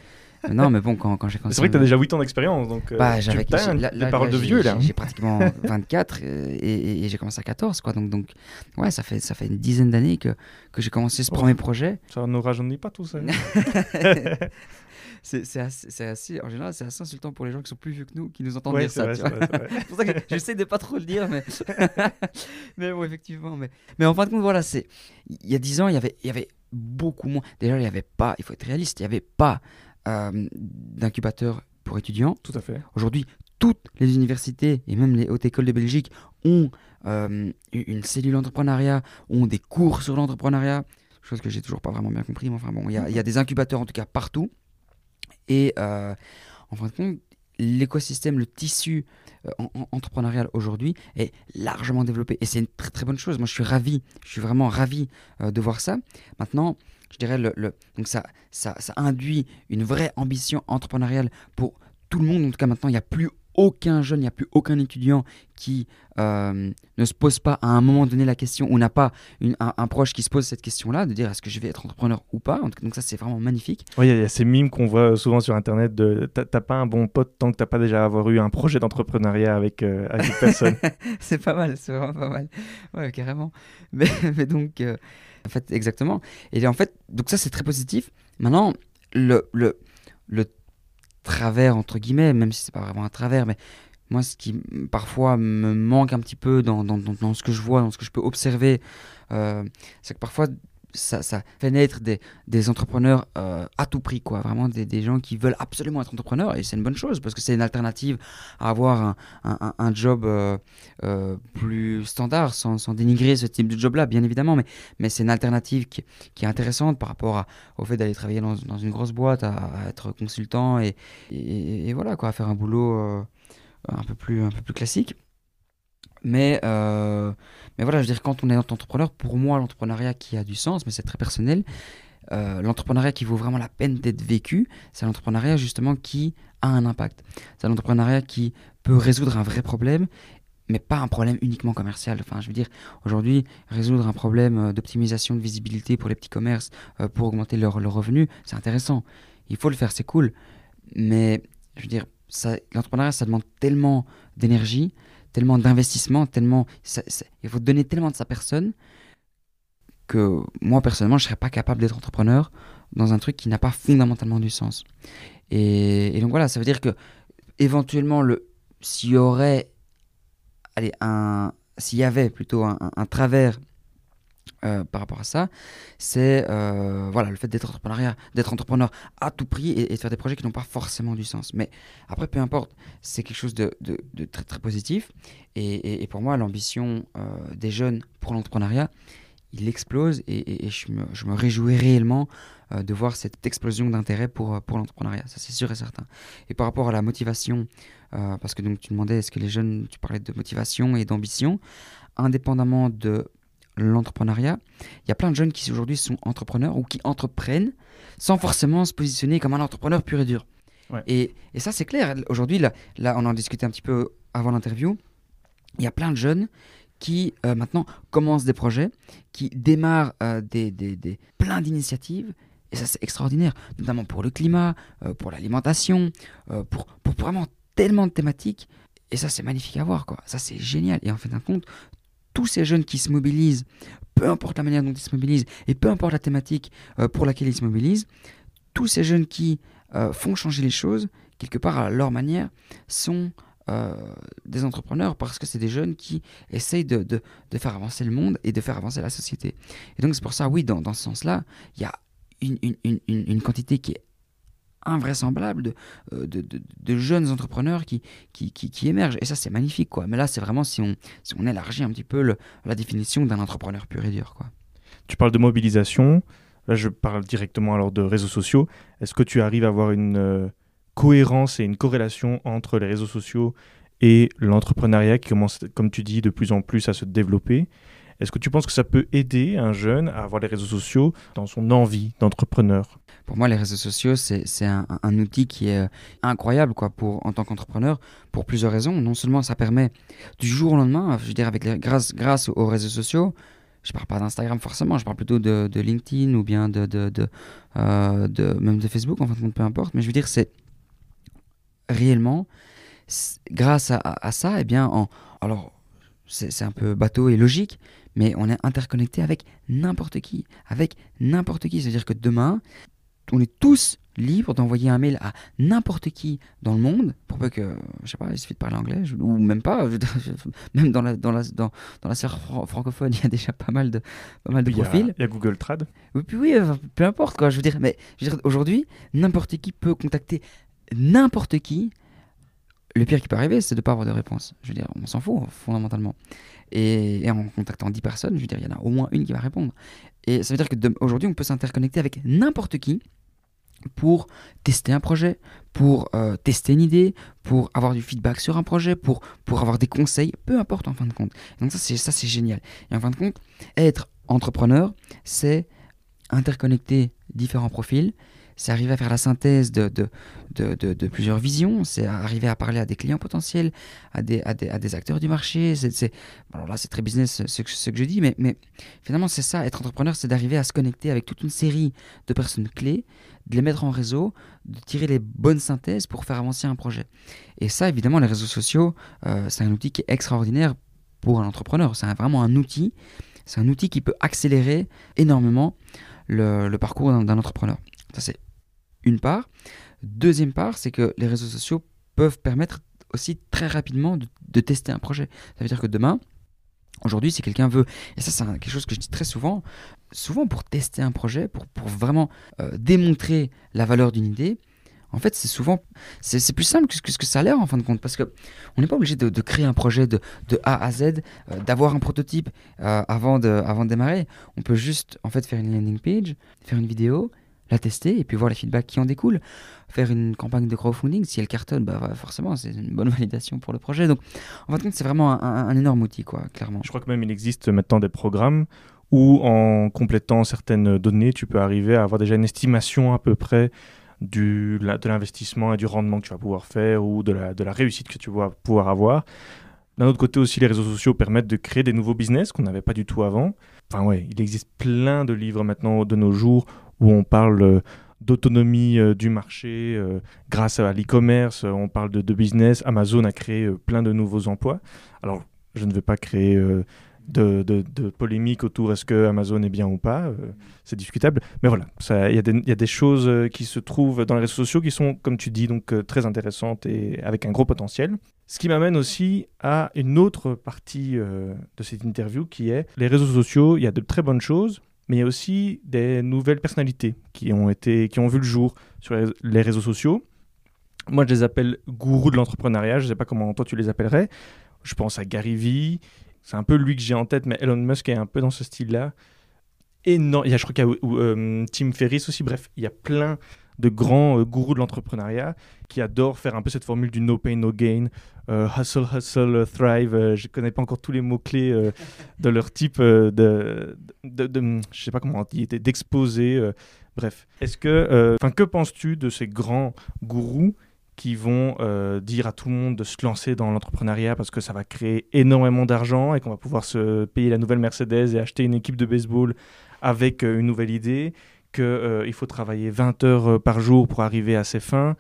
non, mais bon, quand, quand j'ai C'est vrai que tu as déjà 8 ans d'expérience, donc euh, bah, j'avais des paroles de vieux là. J'ai pratiquement 24 euh, et, et, j'ai commencé à 14, quoi. Donc, donc ouais, ça fait, ça fait une dizaine d'années que, que j'ai commencé ce premier projet. Ça ne rajeunit pas tout ça. c'est assez, assez, en général, c'est assez insultant pour les gens qui sont plus vieux que nous, qui nous entendent dire ça. C'est pour ça que j'essaie de pas trop le dire, mais, mais bon, effectivement. Mais, mais en fin de compte, voilà, c'est il y a 10 ans, il y avait, il y avait beaucoup moins. Déjà, il n'y avait pas, il faut être réaliste, il n'y avait pas euh, d'incubateur pour étudiants. Tout à fait. Aujourd'hui, toutes les universités et même les hautes écoles de Belgique ont euh, une cellule entrepreneuriat, ont des cours sur l'entrepreneuriat, chose que j'ai toujours pas vraiment bien compris, mais enfin bon, il y, a des incubateurs en tout cas partout. Et euh, en fin de compte, l'écosystème, le tissu entrepreneurial aujourd'hui est largement développé. Et c'est une très très bonne chose. Moi, je suis ravi, je suis vraiment ravi de voir ça. Maintenant, je dirais, le, donc ça, ça, ça, induit une vraie ambition entrepreneuriale pour tout le monde. En tout cas, maintenant, il n'y a plus aucun jeune, il n'y a plus aucun étudiant qui euh, ne se pose pas à un moment donné la question ou n'a pas un, proche qui se pose cette question-là, de dire est-ce que je vais être entrepreneur ou pas? Donc ça, c'est vraiment magnifique. Oui, il y, a ces mimes qu'on voit souvent sur Internet de t'as pas un bon pote tant que t'as pas déjà avoir eu un projet d'entrepreneuriat avec, euh, avec une personne. c'est pas mal, c'est vraiment pas mal. Ouais, carrément. Mais, mais donc, euh, en fait, exactement. Et en fait, donc ça, c'est très positif. Maintenant, le, le, le travers, entre guillemets, même si c'est pas vraiment un travers, mais moi, ce qui parfois me manque un petit peu dans, dans, dans, ce que je vois, dans ce que je peux observer, euh, c'est que parfois, ça, fait naître des, des entrepreneurs euh, à tout prix, quoi. Vraiment des, des, gens qui veulent absolument être entrepreneurs et c'est une bonne chose parce que c'est une alternative à avoir un, un, un job euh, euh, plus standard sans, sans, dénigrer ce type de job-là, bien évidemment, mais, mais c'est une alternative qui, qui, est intéressante par rapport au fait d'aller travailler dans, dans, une grosse boîte, à, être consultant et, et, et, voilà, quoi, à faire un boulot un, peu plus, un peu plus classique. Mais, euh, mais voilà, je veux dire, quand on est entrepreneur, pour moi, l'entrepreneuriat qui a du sens, mais c'est très personnel, euh, l'entrepreneuriat qui vaut vraiment la peine d'être vécu, c'est l'entrepreneuriat justement qui a un impact. C'est l'entrepreneuriat qui peut résoudre un vrai problème mais pas un problème uniquement commercial. Enfin, je veux dire, aujourd'hui, résoudre un problème euh, d'optimisation de visibilité pour les petits commerces, pour augmenter leurs leur revenus, c'est intéressant. Il faut le faire, c'est cool. Mais, je veux dire, l'entrepreneuriat, ça demande tellement d'énergie, tellement d'investissement, tellement. il faut donner tellement de sa personne que moi, personnellement, je ne serais pas capable d'être entrepreneur dans un truc qui n'a pas fondamentalement du sens. Et, donc voilà, ça veut dire que éventuellement, s'il y aurait, allez, un, s'il y avait plutôt un, travers euh, par rapport à ça, c'est euh, voilà le fait d'être entrepreneur, à tout prix et, de faire des projets qui n'ont pas forcément du sens. Mais après, peu importe, c'est quelque chose de, très positif. Et, pour moi, l'ambition euh, des jeunes pour l'entrepreneuriat, il explose et, je, me, réjouis réellement de voir cette explosion d'intérêt pour, pour l'entrepreneuriat, ça c'est sûr et certain. Et par rapport à la motivation, parce que donc tu demandais est-ce que les jeunes, tu parlais de motivation et d'ambition, indépendamment de l'entrepreneuriat, il y a plein de jeunes qui aujourd'hui sont entrepreneurs ou qui entreprennent sans forcément se positionner comme un entrepreneur pur et dur. Et, et, ça c'est clair, aujourd'hui là, là on en discutait un petit peu avant l'interview, il y a plein de jeunes qui euh, maintenant commencent des projets, qui démarrent euh, des, des, des, plein d'initiatives. Et ça, c'est extraordinaire, notamment pour le climat, euh, pour l'alimentation, pour, pour vraiment tellement de thématiques. Et ça, c'est magnifique à voir, quoi. Ça, c'est génial. Et en fait, d'un compte, tous ces jeunes qui se mobilisent, peu importe la manière dont ils se mobilisent, et peu importe la thématique pour laquelle ils se mobilisent, tous ces jeunes qui font changer les choses, quelque part à leur manière, sont euh, des entrepreneurs parce que c'est des jeunes qui essayent de, faire avancer le monde et de faire avancer la société. Et donc c'est pour ça, oui, dans, ce sens-là, il y a une, une, quantité qui est invraisemblable de, euh, de, de, jeunes entrepreneurs qui, qui, qui, émergent. Et ça, c'est magnifique. Quoi. Mais là, c'est vraiment si on, si on élargit un petit peu la définition d'un entrepreneur pur et dur. Quoi. Tu parles de mobilisation. Là, je parle directement alors de réseaux sociaux. Est-ce que tu arrives à avoir une... Euh, cohérence et une corrélation entre les réseaux sociaux et l'entrepreneuriat qui commence, comme tu dis, de plus en plus à se développer? Est-ce que tu penses que ça peut aider un jeune à avoir les réseaux sociaux dans son envie d'entrepreneur? Pour moi, les réseaux sociaux, c'est un, outil qui est euh, incroyable quoi, pour, en tant qu'entrepreneur, pour plusieurs raisons. Non seulement ça permet du jour au lendemain, je veux dire, avec grâce, grâce aux réseaux sociaux, je parle pas d'Instagram forcément, je parle plutôt de, LinkedIn ou bien euh, de, même de Facebook, en fin de compte, peu importe. Mais je veux dire, c'est réellement, grâce à, ça, eh bien, en, alors c'est un peu bateau et logique, mais on est interconnecté avec n'importe qui, avec n'importe qui. C'est-à-dire que demain, on est tous libres d'envoyer un mail à n'importe qui dans le monde, pour peu que, je sais pas, il suffit de parler anglais, ou même pas, même dans la, dans la, dans, dans la sphère francophone, il y a déjà pas mal de, pas mal de profils. Il y, a Google Trad. Oui, puis oui, peu importe, quoi, je veux dire, mais aujourd'hui, n'importe qui peut contacter n'importe qui, le pire qui peut arriver, c'est de ne pas avoir de réponse. Je veux dire, on s'en fout, fondamentalement. Et, en contactant 10 personnes, je veux dire, il y en a au moins une qui va répondre. Et ça veut dire qu'aujourd'hui, on peut s'interconnecter avec n'importe qui pour tester un projet, pour euh, tester une idée, pour avoir du feedback sur un projet, pour, pour avoir des conseils, peu importe en fin de compte. Donc ça, c'est, ça, c'est génial. Et en fin de compte, être entrepreneur, c'est interconnecter différents profils, c'est arriver à faire la synthèse de, de, de, plusieurs visions, c'est arriver à parler à des clients potentiels, à des, à des, à des acteurs du marché. C'est, alors là, c'est très business ce, ce, que je dis, mais, mais finalement, c'est ça, être entrepreneur, c'est d'arriver à se connecter avec toute une série de personnes clés, de les mettre en réseau, de tirer les bonnes synthèses pour faire avancer un projet. Et ça, évidemment, les réseaux sociaux, euh, c'est un outil qui est extraordinaire pour un entrepreneur. C'est vraiment un outil, c'est un outil qui peut accélérer énormément le, le parcours d'un entrepreneur. Ça, c'est une part. Deuxième part, c'est que les réseaux sociaux peuvent permettre aussi très rapidement de, tester un projet. Ça veut dire que demain, aujourd'hui, si quelqu'un veut, et ça c'est quelque chose que je dis très souvent, souvent pour tester un projet, pour, pour vraiment euh, démontrer la valeur d'une idée, en fait, c'est souvent, c'est plus simple que ce que ça a l'air en fin de compte, parce que on n'est pas obligé de, créer un projet de, de A à Z, euh, d'avoir un prototype euh, avant, de, avant de démarrer. On peut juste, en fait, faire une landing page, faire une vidéo, la tester et puis voir les feedbacks qui en découlent. Faire une campagne de crowdfunding, si elle cartonne, bah, forcément, c'est une bonne validation pour le projet. Donc, en fin de compte, c'est vraiment un, énorme outil, quoi, clairement. Je crois que même il existe maintenant des programmes où en complétant certaines données, tu peux arriver à avoir déjà une estimation à peu près du, de l'investissement et du rendement que tu vas pouvoir faire ou de la, de la réussite que tu vas pouvoir avoir. D'un autre côté aussi, les réseaux sociaux permettent de créer des nouveaux business qu'on n'avait pas du tout avant. Enfin ouais, il existe plein de livres maintenant de nos jours où on parle euh, d'autonomie euh, du marché euh, grâce à l'e-commerce, on parle de, business. Amazon a créé plein de nouveaux emplois. Alors, je ne vais pas créer de, de, polémique autour est-ce que Amazon est bien ou pas. c'est discutable. Mais voilà, il y, y, a des choses qui se trouvent dans les réseaux sociaux qui sont, comme tu dis, donc très intéressantes et avec un gros potentiel. Ce qui m'amène aussi à une autre partie de cette interview qui est les réseaux sociaux. Il y a de très bonnes choses, mais il y a aussi des nouvelles personnalités qui ont, été, qui ont vu le jour sur les réseaux sociaux. Moi, je les appelle gourous de l'entrepreneuriat. Je ne sais pas comment toi tu les appellerais. Je pense à Gary Vee. C'est un peu lui que j'ai en tête, mais Elon Musk est un peu dans ce style-là. Et non, il y a, je crois qu'il y a euh, Tim Ferriss aussi. Bref, il y a plein de grands euh, gourous de l'entrepreneuriat qui adorent faire un peu cette formule du no pain, no gain, euh, hustle, hustle, thrive. Euh, je ne connais pas encore tous les mots-clés de leur type de, je sais pas comment on dit, d'exposer. bref, est-ce que, enfin, que penses-tu de ces grands gourous qui vont dire à tout le monde de se lancer dans l'entrepreneuriat parce que ça va créer énormément d'argent et qu'on va pouvoir se payer la nouvelle Mercedes et acheter une équipe de baseball avec une nouvelle idée? Qu'il euh, faut travailler 20 heures euh, par jour pour arriver à ses fins.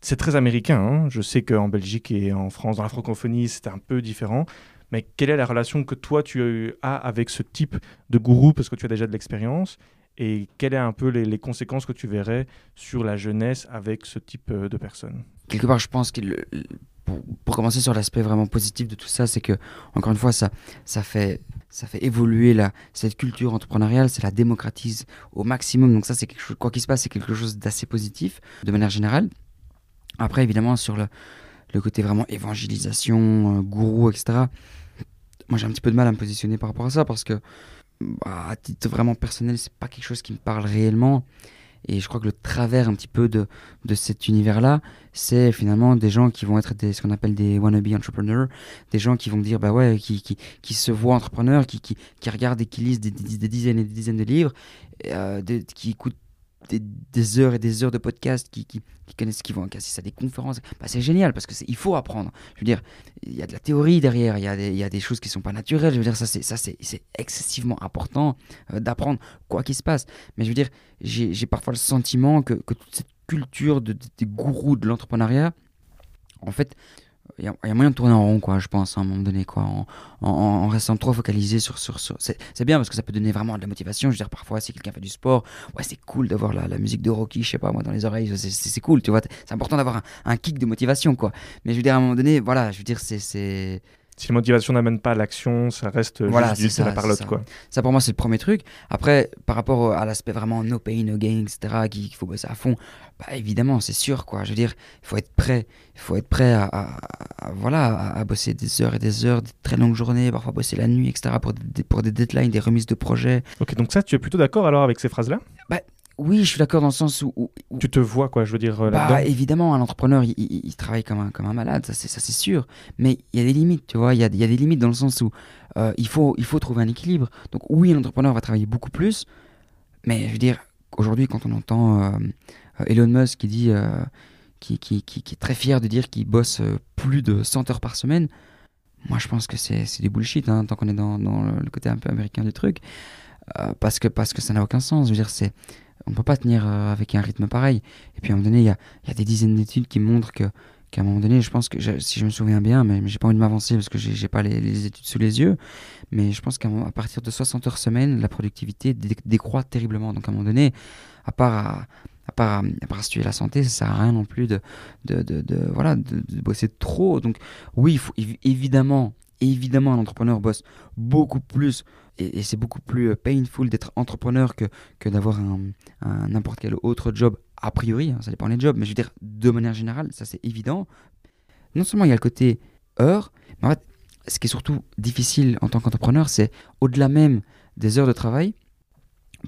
C'est très américain. Hein. Je sais qu'en Belgique et en France, dans la francophonie, c'est un peu différent. Mais quelle est la relation que toi, tu as avec ce type de gourou, parce que tu as déjà de l'expérience? Et quelles sont un peu les, conséquences que tu verrais sur la jeunesse avec ce type euh, de personnes Quelque part, je pense que pour, commencer sur l'aspect vraiment positif de tout ça, c'est que, encore une fois, ça, ça fait ça fait évoluer la, cette culture entrepreneuriale, ça la démocratise au maximum. Donc ça, c'est quelque quoi qu'il se passe, c'est quelque chose d'assez positif de manière générale. Après, évidemment, sur le, le côté vraiment évangélisation, euh, gourou, etc., moi j'ai un petit peu de mal à me positionner par rapport à ça parce que, bah, à titre vraiment personnel, c'est pas quelque chose qui me parle réellement. Et je crois que le travers un petit peu de, de cet univers-là, c'est finalement des gens qui vont être des, ce qu'on appelle des wannabe entrepreneurs, des gens qui vont dire, bah ouais, qui, qui, qui se voient entrepreneurs, qui, qui, qui regardent et qui lisent des, des, dizaines et des dizaines de livres, euh, qui écoutent des, heures et des heures de podcast qui, qui, qui connaissent, qui vont casser à des conférences. Bah, c'est génial parce que il faut apprendre. Je veux dire, il y a de la théorie derrière, il y a des, il y a des choses qui sont pas naturelles. Je veux dire, ça c'est ça c'est excessivement important euh, d'apprendre quoi qu'il se passe. Mais je veux dire, j'ai parfois le sentiment que, que toute cette culture de, des gourous de l'entrepreneuriat, en fait, il y, a moyen de tourner en rond, quoi, je pense, à un moment donné, quoi, en, restant trop focalisé sur. sur. C'est bien parce que ça peut donner vraiment de la motivation. Je veux dire, parfois, si quelqu'un fait du sport, ouais, c'est cool d'avoir la, la, musique de Rocky, je sais pas, moi, dans les oreilles, c'est cool, tu vois. C'est important d'avoir un, un, kick de motivation, quoi. Mais je veux dire, à un moment donné, voilà, je veux dire, c'est si la motivation n'amène pas à l'action, ça reste voilà, juste la parlotte. Quoi. Ça, pour moi, c'est le premier truc. Après, par rapport à l'aspect vraiment no pain, no gain, etc., qu'il faut bosser à fond, bah, évidemment, c'est sûr. Quoi. Je veux dire, il faut être prêt. Il faut être prêt à, voilà, à, bosser des heures et des heures, des très longues journées, parfois bosser la nuit, etc., pour des, pour des deadlines, des remises de projets. Ok, donc ça, tu es plutôt d'accord alors avec ces phrases-là? Bah, oui, je suis d'accord dans le sens où, Tu te vois, quoi, je veux dire, euh, bah, Évidemment, un entrepreneur, il, travaille comme un, comme un malade, ça c'est sûr. Mais il y a des limites, tu vois. Il y a, y a, des limites dans le sens où euh, il, faut, il faut trouver un équilibre. Donc oui, l'entrepreneur va travailler beaucoup plus. Mais je veux dire, aujourd'hui, quand on entend euh, Elon Musk qui dit... Qui, qui, qui, qui, est très fier de dire qu'il bosse plus de 100 heures par semaine, moi je pense que c'est du bullshit, hein, tant qu'on est dans, dans, le côté un peu américain du truc. parce, que, parce que ça n'a aucun sens. Je veux dire, c'est on peut pas tenir euh, avec un rythme pareil. Et puis à un moment donné, il y a, y a, des dizaines d'études qui montrent que qu'à un moment donné, je pense que, si je me souviens bien, mais, j'ai pas envie de m'avancer parce que j'ai pas les, études sous les yeux, mais je pense qu'à partir de 60 heures semaine, la productivité décroît terriblement. Donc à un moment donné, à part à, à part, à part la santé, ça sert à rien non plus de, de, de, voilà, de, bosser trop. Donc oui, évidemment, évidemment, un entrepreneur bosse beaucoup plus et, c'est beaucoup plus euh, painful d'être entrepreneur que, que d'avoir un, n'importe quel autre job, a priori, hein, ça dépend des jobs, mais je veux dire, de manière générale, ça c'est évident. Non seulement il y a le côté heure, mais en fait, ce qui est surtout difficile en tant qu'entrepreneur, c'est au-delà même des heures de travail,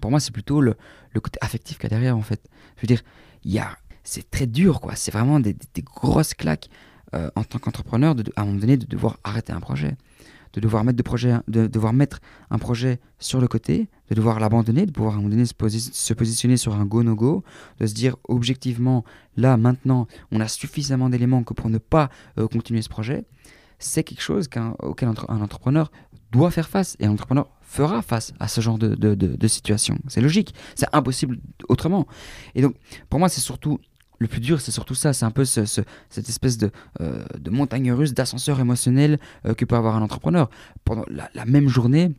pour moi, c'est plutôt le, le côté affectif qu'il y a derrière, en fait. Je veux dire, il y a, c'est très dur, quoi. C'est vraiment des, des, grosses claques euh, en tant qu'entrepreneur, à un moment donné, de devoir arrêter un projet de devoir mettre, de de devoir mettre un projet sur le côté, de devoir l'abandonner, de pouvoir à un moment donné se, se positionner sur un go-no-go, de se dire objectivement, là, maintenant, on a suffisamment d'éléments que pour ne pas euh, continuer ce projet, c'est quelque chose auquel un entrepreneur doit faire face et un entrepreneur fera face à ce genre de, de, de, de situation. C'est logique, c'est impossible autrement. Et donc, pour moi, c'est surtout le plus dur, c'est surtout ça. C'est un peu ce, cette espèce de, euh, de montagne russe, d'ascenseur émotionnel euh, que peut avoir un entrepreneur. Pendant la, même journée,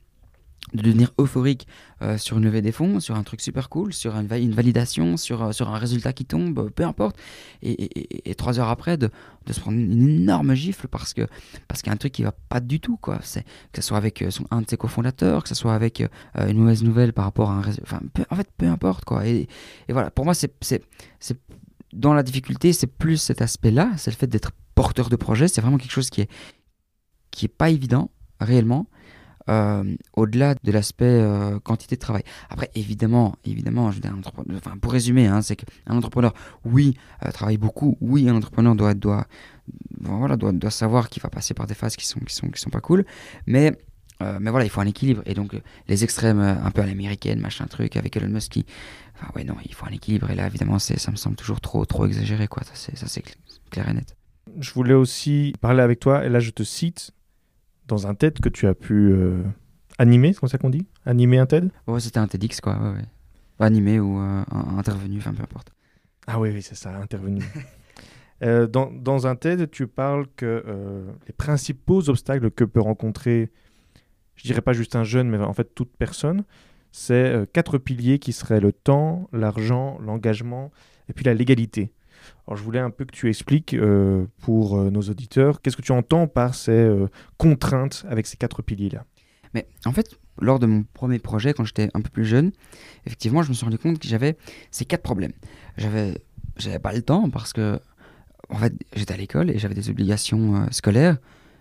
de devenir euphorique euh, sur une levée des fonds, sur un truc super cool, sur une, validation, sur, sur un résultat qui tombe, peu importe. Et, trois heures après, de, de, se prendre une énorme gifle parce que parce qu'il y a un truc qui va pas du tout. Quoi. C'est, que ce soit avec un de ses cofondateurs, que ce soit avec une mauvaise nouvelle par rapport à un résultat. En fait, peu importe. Quoi. Et, voilà, pour moi, c'est dans la difficulté, c'est plus cet aspect-là, c'est le fait d'être porteur de projet. C'est vraiment quelque chose qui est, qui est pas évident, réellement, euh, au-delà de l'aspect euh, quantité de travail. Après, évidemment, évidemment, je veux dire, pour résumer, hein, c'est qu'un entrepreneur, oui, euh, travaille beaucoup, oui, un entrepreneur doit, doit, voilà, doit, doit savoir qu'il va passer par des phases qui sont, qui sont, qui sont pas cool, mais mais voilà, il faut un équilibre. Et donc, les extrêmes un peu à l'américaine, machin truc, avec Elon Musk qui, Enfin, ouais, non, il faut un équilibre. Et là, évidemment, ça me semble toujours trop, trop exagéré, quoi. Ça, c'est clair et net. Je voulais aussi parler avec toi, et là, je te cite dans un TED que tu as pu euh, animer, c'est comme ça qu'on dit? Animer un TED? Ouais, c'était un TEDx, quoi. Ouais, ouais. Animé ou euh, intervenu, enfin, peu importe. Ah oui, oui, c'est ça, intervenu. Euh, dans, dans, un TED, tu parles que les principaux obstacles que peut rencontrer, je dirais pas juste un jeune, mais en fait toute personne, c'est euh, quatre piliers qui seraient le temps, l'argent, l'engagement et puis la légalité. Alors je voulais un peu que tu expliques euh, pour euh, nos auditeurs qu'est-ce que tu entends par ces contraintes avec ces quatre piliers-là? Mais en fait, lors de mon premier projet, quand j'étais un peu plus jeune, effectivement, je me suis rendu compte que j'avais ces quatre problèmes. J'avais, j'avais pas le temps parce que, en fait, j'étais à l'école et j'avais des obligations scolaires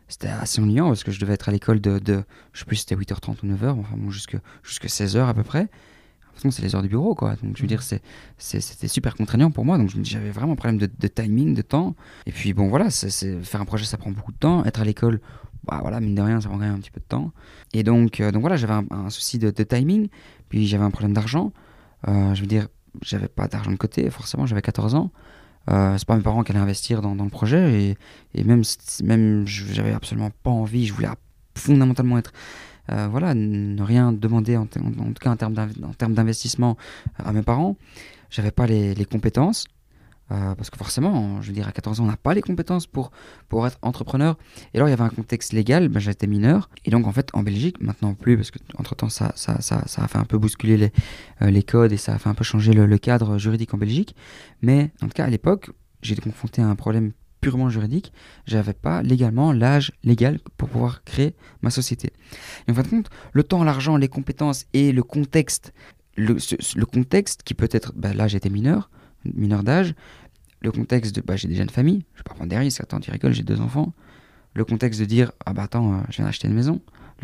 c'était assez ennuyant parce que je devais être à l'école de, de, je sais plus si c'était 8h30 ou 9h, enfin bon, jusque, jusque 16h à peu près. De toute c'est les heures du bureau, quoi. Donc, je veux dire, c'est, c'était super contraignant pour moi. Donc, j'avais vraiment un problème de, timing, de temps. Et puis, bon, voilà, c'est, faire un projet, ça prend beaucoup de temps. Être à l'école, bah voilà, mine de rien, ça prend quand même un petit peu de temps. Et donc, euh, donc voilà, j'avais un, souci de, timing. Puis, j'avais un problème d'argent. Euh, je veux dire, j'avais pas d'argent de côté, forcément, j'avais 14 ans. Euh, c'est pas mes parents qui allaient investir dans, dans le projet et, et même même j'avais absolument pas envie je voulais fondamentalement être euh, voilà ne rien demander en, en, tout cas en termes d'investissement à mes parents. J'avais pas les, les compétences euh, parce que forcément, je veux dire, à 14 ans, on n'a pas les compétences pour, pour être entrepreneur. Et alors, il y avait un contexte légal, ben, j'étais mineur. Et donc, en fait, en Belgique, maintenant plus, parce qu'entre-temps, ça, ça, ça, a fait un peu bousculer les, euh, les codes et ça a fait un peu changer le, cadre juridique en Belgique. Mais en tout cas, à l'époque, j'étais confronté à un problème purement juridique. J'avais pas légalement l'âge légal pour pouvoir créer ma société. Et en fin de compte, le temps, l'argent, les compétences et le contexte, le, le contexte qui peut être, ben, là j'étais mineur, mineur d'âge, le contexte de bah, j'ai déjà une famille, je vais pas prendre des risques, attends, tu rigoles, j'ai deux enfants. Le contexte de dire ah bah attends, euh, je viens d'acheter une maison.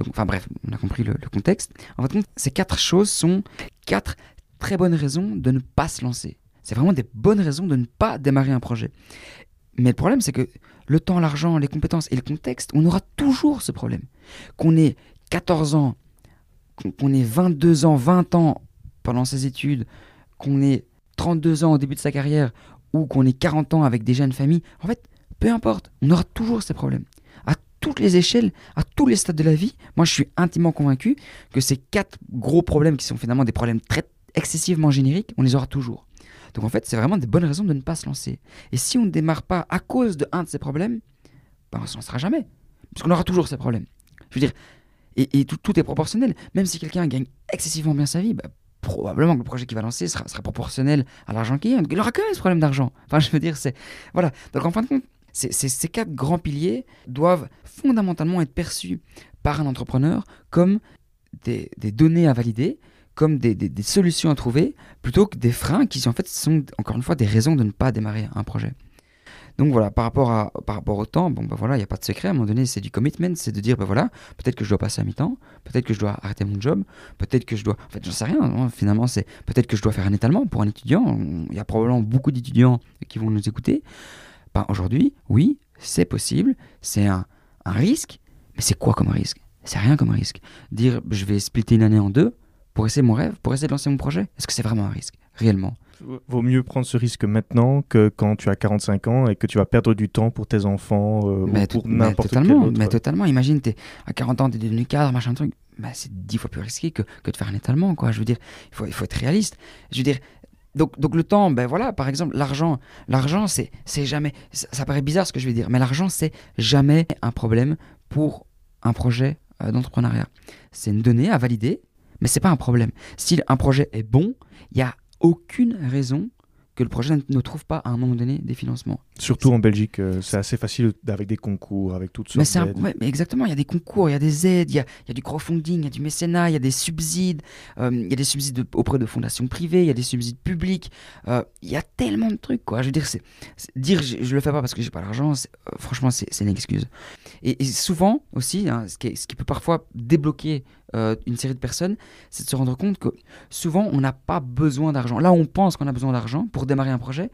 enfin bref, on a compris le, contexte. En fait, ces quatre choses sont quatre très bonnes raisons de ne pas se lancer. C'est vraiment des bonnes raisons de ne pas démarrer un projet. Mais le problème, c'est que le temps, l'argent, les compétences et le contexte, on aura toujours ce problème. Qu'on ait 14 ans, qu'on ait 22 ans, 20 ans pendant ses études, qu'on ait 32 ans au début de sa carrière ou qu'on ait 40 ans avec déjà une famille, en fait, peu importe, on aura toujours ces problèmes. À toutes les échelles, à tous les stades de la vie, moi je suis intimement convaincu que ces quatre gros problèmes qui sont finalement des problèmes très excessivement génériques, on les aura toujours. Donc en fait, c'est vraiment des bonnes raisons de ne pas se lancer. Et si on ne démarre pas à cause de un de ces problèmes, ben on ne se lancera jamais. Parce qu'on aura toujours ces problèmes. Je veux dire, et, tout, est proportionnel. Même si quelqu'un gagne excessivement bien sa vie, ben, probablement que le projet qu'il va lancer sera, sera proportionnel à l'argent qu'il a. il aura quand même ce problème d'argent. Enfin, je veux dire, c'est. Voilà. Donc, en fin de compte, ces quatre grands piliers doivent fondamentalement être perçus par un entrepreneur comme des, des données à valider, comme des, des, des, solutions à trouver, plutôt que des freins qui, en fait, sont encore une fois des raisons de ne pas démarrer un projet. Donc voilà, par rapport, à, par rapport au temps, bon, bah voilà, il n'y a pas de secret. À un moment donné, c'est du commitment, c'est de dire, ben voilà, peut-être que je dois passer à mi-temps, peut-être que je dois arrêter mon job, peut-être que je dois. En fait, j'en sais rien. Hein, finalement, c'est peut-être que je dois faire un étalement pour un étudiant. Il y a probablement beaucoup d'étudiants qui vont nous écouter. Ben, Aujourd'hui, oui, c'est possible, c'est un, un risque, Mais c'est quoi comme risque? C'est rien comme risque. Dire je vais splitter une année en deux pour essayer mon rêve, pour essayer de lancer mon projet, est-ce que c'est vraiment un risque Réellement? Vaut mieux prendre ce risque maintenant que quand tu as 45 ans et que tu vas perdre du temps pour tes enfants euh, ou pour n'importe quel totalement, autre. Mais totalement. Imagine, t'es à 40 ans, t'es devenu cadre, machin truc. Bah, c'est dix fois plus risqué que, que de faire un étalement, quoi. Je veux dire, il faut, il faut être réaliste. Je veux dire, donc, donc le temps, ben voilà, par exemple, l'argent, l'argent, c'est, c'est jamais, ça, ça paraît bizarre ce que je vais dire, mais l'argent, c'est jamais un problème pour un projet euh, d'entrepreneuriat. C'est une donnée à valider, mais c'est pas un problème. Si un projet est bon, il y a aucune raison que le projet ne- ne trouve pas à un moment donné des financements. Surtout en Belgique, euh, c'est assez facile avec des concours, avec toutes Mais sortes c'est un- d'aides. ouais, exactement, il y a des concours, il y a des aides, il y a, il y a du crowdfunding, il y a du mécénat, il y a des subsides, euh, il y a des subsides de- auprès de fondations privées, il y a des subsides publics, euh, il y a tellement de trucs quoi. Je veux dire, c'est, dire je, je le fais pas parce que j'ai pas l'argent, franchement c'est, c'est une excuse. Et, et souvent aussi, hein, ce, qui est- ce qui peut parfois débloquer euh, une série de personnes, c'est de se rendre compte que souvent on n'a pas besoin d'argent. Là, on pense qu'on a besoin d'argent pour démarrer un projet.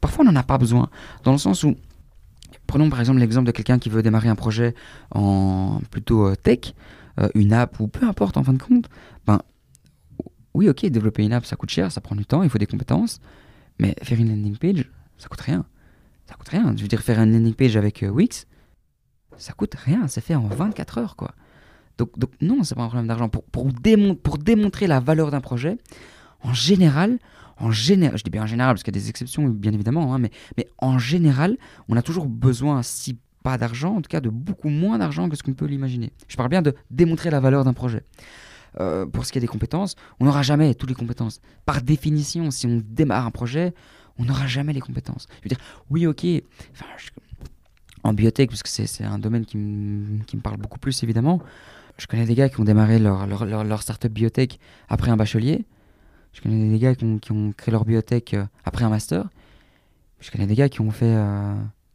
Parfois, on n'en a pas besoin, dans le sens où Prenons par exemple l'exemple de quelqu'un qui veut démarrer un projet en plutôt euh, tech, euh, une app ou peu importe en fin de compte. Ben, oui, ok, développer une app ça coûte cher, ça prend du temps, il faut des compétences, mais faire une landing page ça coûte rien. Ça coûte rien. Je veux dire, faire une landing page avec Wix, ça coûte rien, c'est fait en 24 heures quoi. Donc, donc non, c'est pas un problème d'argent. Pour, pour, démon- pour démontrer la valeur d'un projet, en général, en général, je dis bien en général parce qu'il y a des exceptions bien évidemment, hein, mais, mais en général, on a toujours besoin, si pas d'argent, en tout cas de beaucoup moins d'argent que ce qu'on peut l'imaginer. Je parle bien de démontrer la valeur d'un projet. Euh, pour ce qui est des compétences, on n'aura jamais toutes les compétences. Par définition, si on démarre un projet, on n'aura jamais les compétences. Je veux dire, oui, ok, en biotech, parce que c'est un domaine qui, qui me parle beaucoup plus évidemment, je connais des gars qui ont démarré leur, leur, leur, leur startup biotech après un bachelier. Je connais des gars qui ont, qui ont créé leur biotech euh, après un master. Je connais des gars qui ont fait. euh,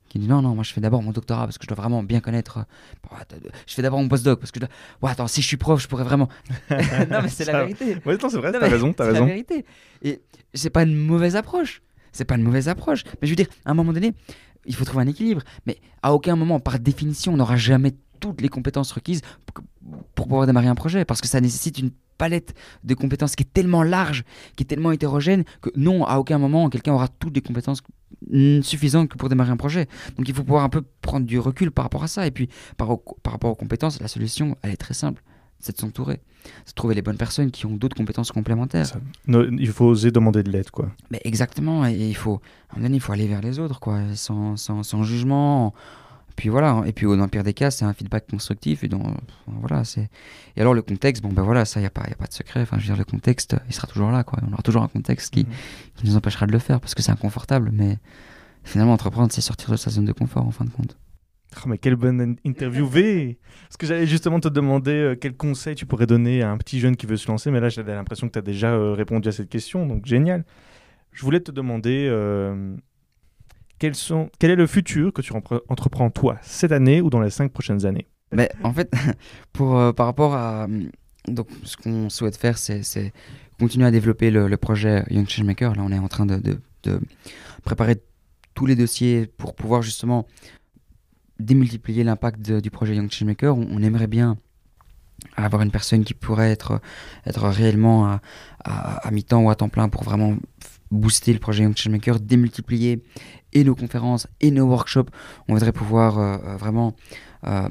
qui disent non, non, moi je fais d'abord mon doctorat parce que je dois vraiment bien connaître. euh, attends, je fais d'abord mon postdoc parce que je dois. Ouais, attends, si je suis prof, je pourrais vraiment. non, mais c'est la vérité. Non, c'est vrai, t'as raison, t'as c'est la raison. vérité. Et c'est pas une mauvaise approche. C'est pas une mauvaise approche. Mais je veux dire, à un moment donné, il faut trouver un équilibre. Mais à aucun moment, par définition, on n'aura jamais toutes les compétences requises pour, pouvoir démarrer un projet. Parce que ça nécessite une palette de compétences qui est tellement large, qui est tellement hétérogène, que non, à aucun moment, quelqu'un aura toutes les compétences suffisantes que pour démarrer un projet. Donc il faut pouvoir un peu prendre du recul par rapport à ça. Et puis, par, au- par rapport aux compétences, la solution, elle est très simple. C'est de s'entourer. C'est de trouver les bonnes personnes qui ont d'autres compétences complémentaires. Ça- il faut oser demander de l'aide, quoi. Mais exactement, et il faut, à un moment donné, il faut aller vers les autres, quoi, sans, sans, sans jugement. Puis voilà, et puis dans le pire des cas, c'est un feedback constructif. Et, donc, voilà, c'est... et alors le contexte, bon ben voilà, ça, il n'y a, pas- y a pas de secret. Enfin, je veux dire, le contexte, il sera toujours là, quoi. On aura toujours un contexte qui, Mhm. qui nous empêchera de le faire parce que c'est inconfortable. Mais finalement, entreprendre, c'est sortir de sa zone de confort, en fin de compte. Oh, mais quelle bonne in- interviewée Parce que j'allais justement te demander euh, quel conseil tu pourrais donner à un petit jeune qui veut se lancer, mais là j'avais l'impression que tu as déjà euh, répondu à cette question, donc génial. Je voulais te demander euh, quels sont, quel est le futur que tu entreprends toi cette année ou dans les cinq prochaines années? Mais en fait, pour, euh, par rapport à. hum, Donc, ce qu'on souhaite faire, c'est, continuer à développer le, projet Young Changemaker. Là, on est en train de, de- préparer tous les dossiers pour pouvoir justement démultiplier l'impact du projet Young Changemaker. On, on aimerait bien avoir une personne qui pourrait être, être réellement à, à- mi-temps ou à temps plein pour vraiment booster le projet Young Changemaker, démultiplier nos conférences et nos workshops. On voudrait pouvoir euh, euh, vraiment euh,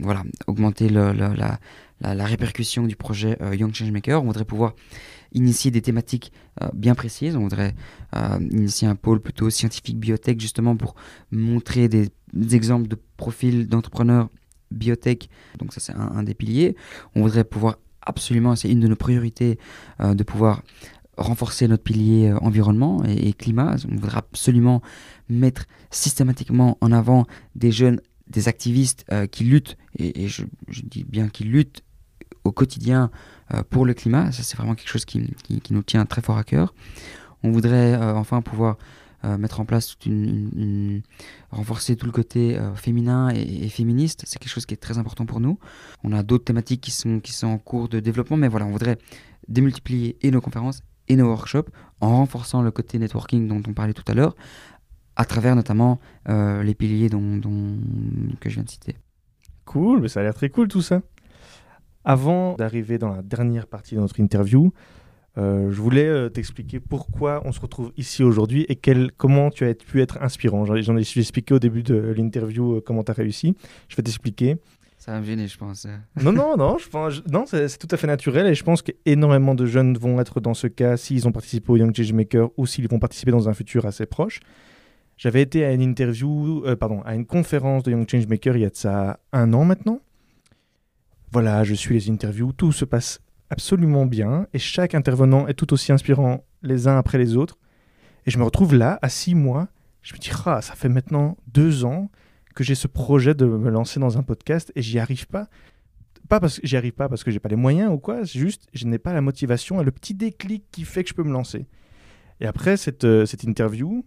voilà, augmenter la, répercussion du projet Young Changemaker. On voudrait pouvoir initier des thématiques bien précises. On voudrait initier un pôle plutôt scientifique biotech justement pour montrer des, exemples de profils d'entrepreneurs biotech. Donc ça c'est un, des piliers. On voudrait pouvoir absolument, c'est une de nos priorités, de pouvoir renforcer notre pilier euh, environnement et, climat. On voudrait absolument mettre systématiquement en avant des jeunes, des activistes euh, qui luttent, et, je, dis bien qui luttent au quotidien euh, pour le climat. Ça, c'est vraiment quelque chose qui, nous tient très fort à cœur. On voudrait enfin pouvoir mettre en place toute une, renforcer tout le côté féminin et, et féministe. C'est quelque chose qui est très important pour nous. On a d'autres thématiques qui sont, qui sont en cours de développement, mais voilà, on voudrait démultiplier et nos conférences et nos workshops en renforçant le côté networking dont on parlait tout à l'heure, à travers notamment euh, les piliers dont, que je viens de citer. Cool, mais ça a l'air très cool tout ça. Avant d'arriver dans la dernière partie de notre interview, euh, je voulais euh, t'expliquer pourquoi on se retrouve ici aujourd'hui et quel, comment tu as pu être inspirant. J'en ai, expliqué au début de l'interview comment tu as réussi. Je vais t'expliquer. Ça va me gêner, je pense. Non, non, non, je pense, non c'est, c'est tout à fait naturel et je pense qu'énormément de jeunes vont être dans ce cas s'ils ont participé au Young Change Maker ou s'ils vont participer dans un futur assez proche. J'avais été à une interview, euh, pardon, à une conférence de Young Change Maker il y a de ça un an maintenant. Voilà, je suis les interviews, tout se passe absolument bien et chaque intervenant est tout aussi inspirant les uns après les autres. Et je me retrouve là, à six mois, je me dis, ah, ça fait maintenant deux ans que j'ai ce projet de me lancer dans un podcast et j'y arrive pas. Pas parce que j'y arrive pas parce que j'ai pas les moyens ou quoi, juste je n'ai pas la motivation et le petit déclic qui fait que je peux me lancer. Et après cette, euh, cette interview,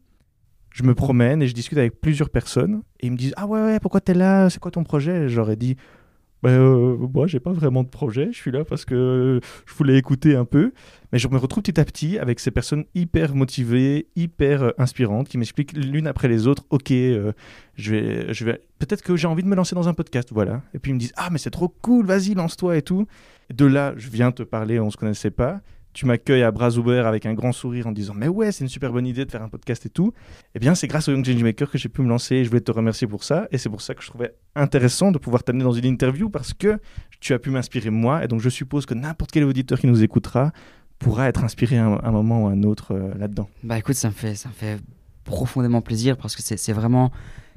je me promène et je discute avec plusieurs personnes et ils me disent Ah ouais, ouais pourquoi t'es là? C'est quoi ton projet Et J'aurais dit bah, euh, Moi, j'ai pas vraiment de projet, je suis là parce que je voulais écouter un peu. Mais je me retrouve petit à petit avec ces personnes hyper motivées, hyper euh, inspirantes qui m'expliquent l'une après les autres Ok, euh, je vais, je vais... peut-être que j'ai envie de me lancer dans un podcast, voilà. Et puis ils me disent Ah, mais c'est trop cool, vas-y, lance-toi et tout. De là, je viens te parler, on se connaissait pas tu m'accueilles à bras ouverts avec un grand sourire en disant mais ouais c'est une super bonne idée de faire un podcast et tout. Eh bien c'est grâce au Young Change Maker que j'ai pu me lancer et je voulais te remercier pour ça. Et c'est pour ça que je trouvais intéressant de pouvoir t'amener dans une interview parce que tu as pu m'inspirer moi. Et donc je suppose que n'importe quel auditeur qui nous écoutera pourra être inspiré à un, moment ou à un autre euh, là-dedans. Bah écoute, ça me fait, ça me fait profondément plaisir parce que c'est vraiment,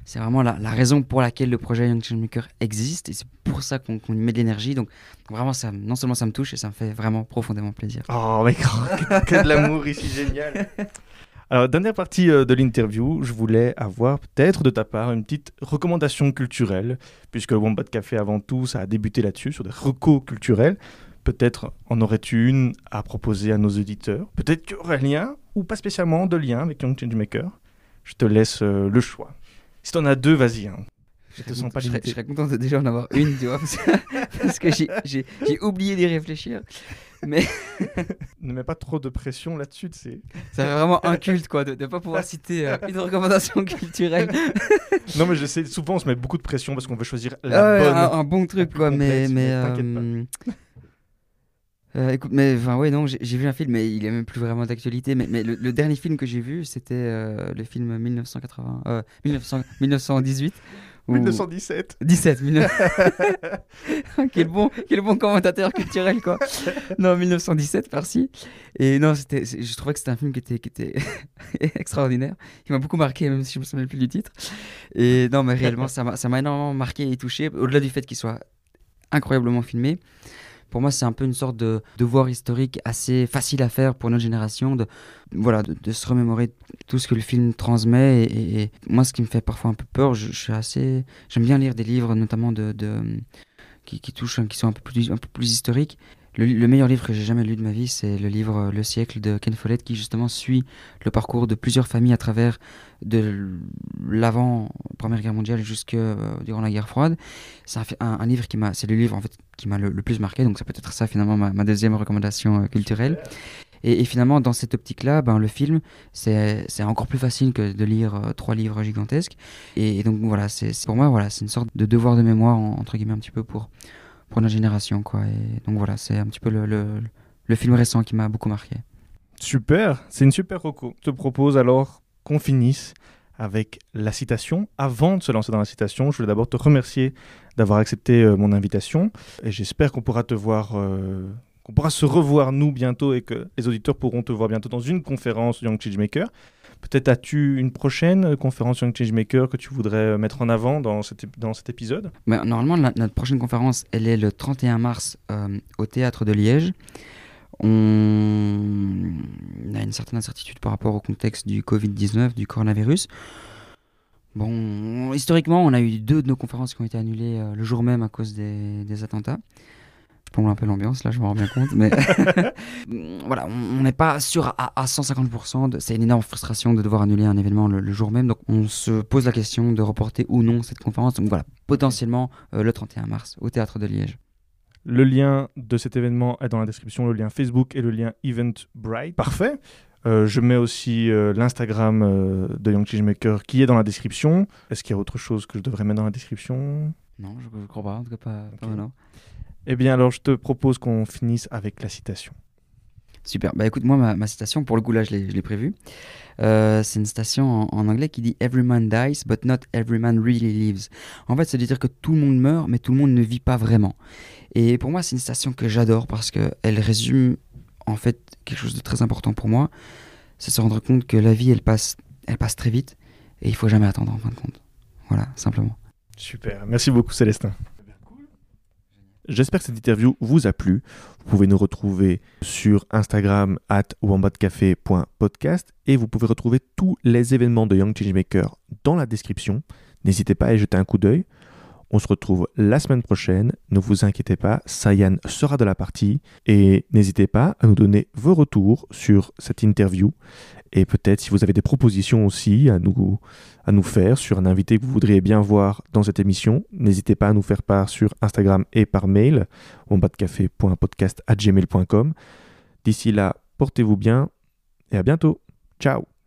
c'est vraiment la, la raison pour laquelle le projet Young Changemaker existe et c'est pour ça qu'on y met de l'énergie. Donc vraiment, ça, non seulement ça me touche et ça me fait vraiment profondément plaisir. Oh, mec, que, que de l'amour ici, génial. Alors, dernière partie euh, de l'interview, je voulais avoir peut-être de ta part une petite recommandation culturelle, puisque le Wombat Café, avant tout, ça a débuté là-dessus, sur des recos culturels. Peut-être en aurais-tu une à proposer à nos auditeurs. Peut-être qu'il y aurait un lien, ou pas spécialement de lien avec Young Changemaker. Je te laisse euh, le choix. Si t'en as deux, vas-y. hein. Je te sens pas limité. je serais content de déjà en avoir une, tu vois, parce que, parce que j'ai- oublié d'y réfléchir. Mais Ne mets pas trop de pression là-dessus, sais. ça fait vraiment un culte, quoi, de ne pas pouvoir citer euh, une recommandation culturelle. Non, mais je sais, souvent on se met beaucoup de pression parce qu'on veut choisir Ah la ouais, bonne. un, un bon truc, quoi, mais. euh, euh, écoute, mais enfin, ouais, non, j'ai vu un film, mais il est même plus vraiment d'actualité. Mais, mais le, le dernier film que j'ai vu, c'était euh, le film 1980, euh, 1900 1918. ou- 1917. 17, 19... quel, bon, quel bon commentateur culturel, quoi. Non, 1917, par-ci. Et non, je trouvais que c'était un film qui était, qui était extraordinaire. Il m'a beaucoup marqué, même si je me souviens plus du titre. Et non, mais réellement, ça m'a, ça m'a énormément marqué et touché. Au-delà du fait qu'il soit incroyablement filmé, pour moi, c'est un peu une sorte de devoir historique assez facile à faire pour notre génération, de, voilà, de, de se remémorer tout ce que le film transmet. Et, moi, ce qui me fait parfois un peu peur, je suis assez, j'aime bien lire des livres, notamment de, de qui, qui touchent, qui sont un peu plus, un peu plus historiques. Le, le meilleur livre que j'ai jamais lu de ma vie, c'est le livre Le siècle de Ken Follett, qui justement suit le parcours de plusieurs familles à travers de l'avant Première Guerre mondiale jusque euh, durant la guerre froide. C'est un, livre qui m'a, c'est le livre en fait qui m'a le, plus marqué, donc ça peut être ça finalement ma, deuxième recommandation euh, culturelle. Et, finalement, dans cette optique-là, ben, le film, c'est encore plus facile que de lire euh, trois livres gigantesques. Et, donc voilà, c'est pour moi, voilà, c'est une sorte de devoir de mémoire, en- entre guillemets, un petit peu pour, pour notre génération. Quoi. Et donc voilà, c'est un petit peu le, le, le film récent qui m'a beaucoup marqué. Super, c'est une super reco. Je te propose alors qu'on finisse avec la citation. Avant de se lancer dans la citation, je voulais d'abord te remercier d'avoir accepté euh, mon invitation et j'espère qu'on pourra te voir, euh, qu'on pourra se revoir nous bientôt et que les auditeurs pourront te voir bientôt dans une conférence Young Changemaker. Peut-être as-tu une prochaine conférence Young Changemaker que tu voudrais euh, mettre en avant dans cet, dans cet épisode? Mais normalement, notre prochaine conférence, elle est le 31 mars euh, au théâtre de Liège. On a une certaine incertitude par rapport au contexte du Covid-19, du coronavirus. Bon, historiquement, on a eu deux de nos conférences qui ont été annulées euh, le jour même à cause des attentats. Je plombe un peu l'ambiance, là, je me rends bien compte. Mais voilà, on n'est pas sûr à, à 150%. de- C'est une énorme frustration de devoir annuler un événement le, le jour même. Donc, on se pose la question de reporter ou non cette conférence. Donc, voilà, potentiellement euh, le 31 mars au théâtre de Liège. Le lien de cet événement est dans la description, le lien Facebook et le lien Eventbrite. Parfait. Euh, je mets aussi euh, l'Instagram euh, de Young Changemaker qui est dans la description. Est-ce qu'il y a autre chose que je devrais mettre dans la description? Non, je ne crois pas, en tout cas pas, pas Ok. Eh bien, alors, je te propose qu'on finisse avec la citation. Super. Bah écoute, moi, ma, ma citation, pour le coup, là, je l'ai je l'ai prévue. Euh, c'est une citation en, en anglais qui dit Every man dies, but not every man really lives. En fait, c'est de dire que tout le monde meurt, mais tout le monde ne vit pas vraiment. Et pour moi, c'est une citation que j'adore parce qu'elle résume, en fait, quelque chose de très important pour moi. C'est se rendre compte que la vie, elle passe, elle passe très vite et il faut jamais attendre, en fin de compte. Voilà, simplement. Super, merci beaucoup Célestin. J'espère que cette interview vous a plu. Vous pouvez nous retrouver sur Instagram at wombatcafé.podcast et vous pouvez retrouver tous les événements de Young Changemaker dans la description. N'hésitez pas à y jeter un coup d'œil. On se retrouve la semaine prochaine. Ne vous inquiétez pas, Sayan sera de la partie. Et n'hésitez pas à nous donner vos retours sur cette interview. Et peut-être si vous avez des propositions aussi à nous, faire sur un invité que vous voudriez bien voir dans cette émission, n'hésitez pas à nous faire part sur Instagram et par mail. D'ici là, portez-vous bien et à bientôt. Ciao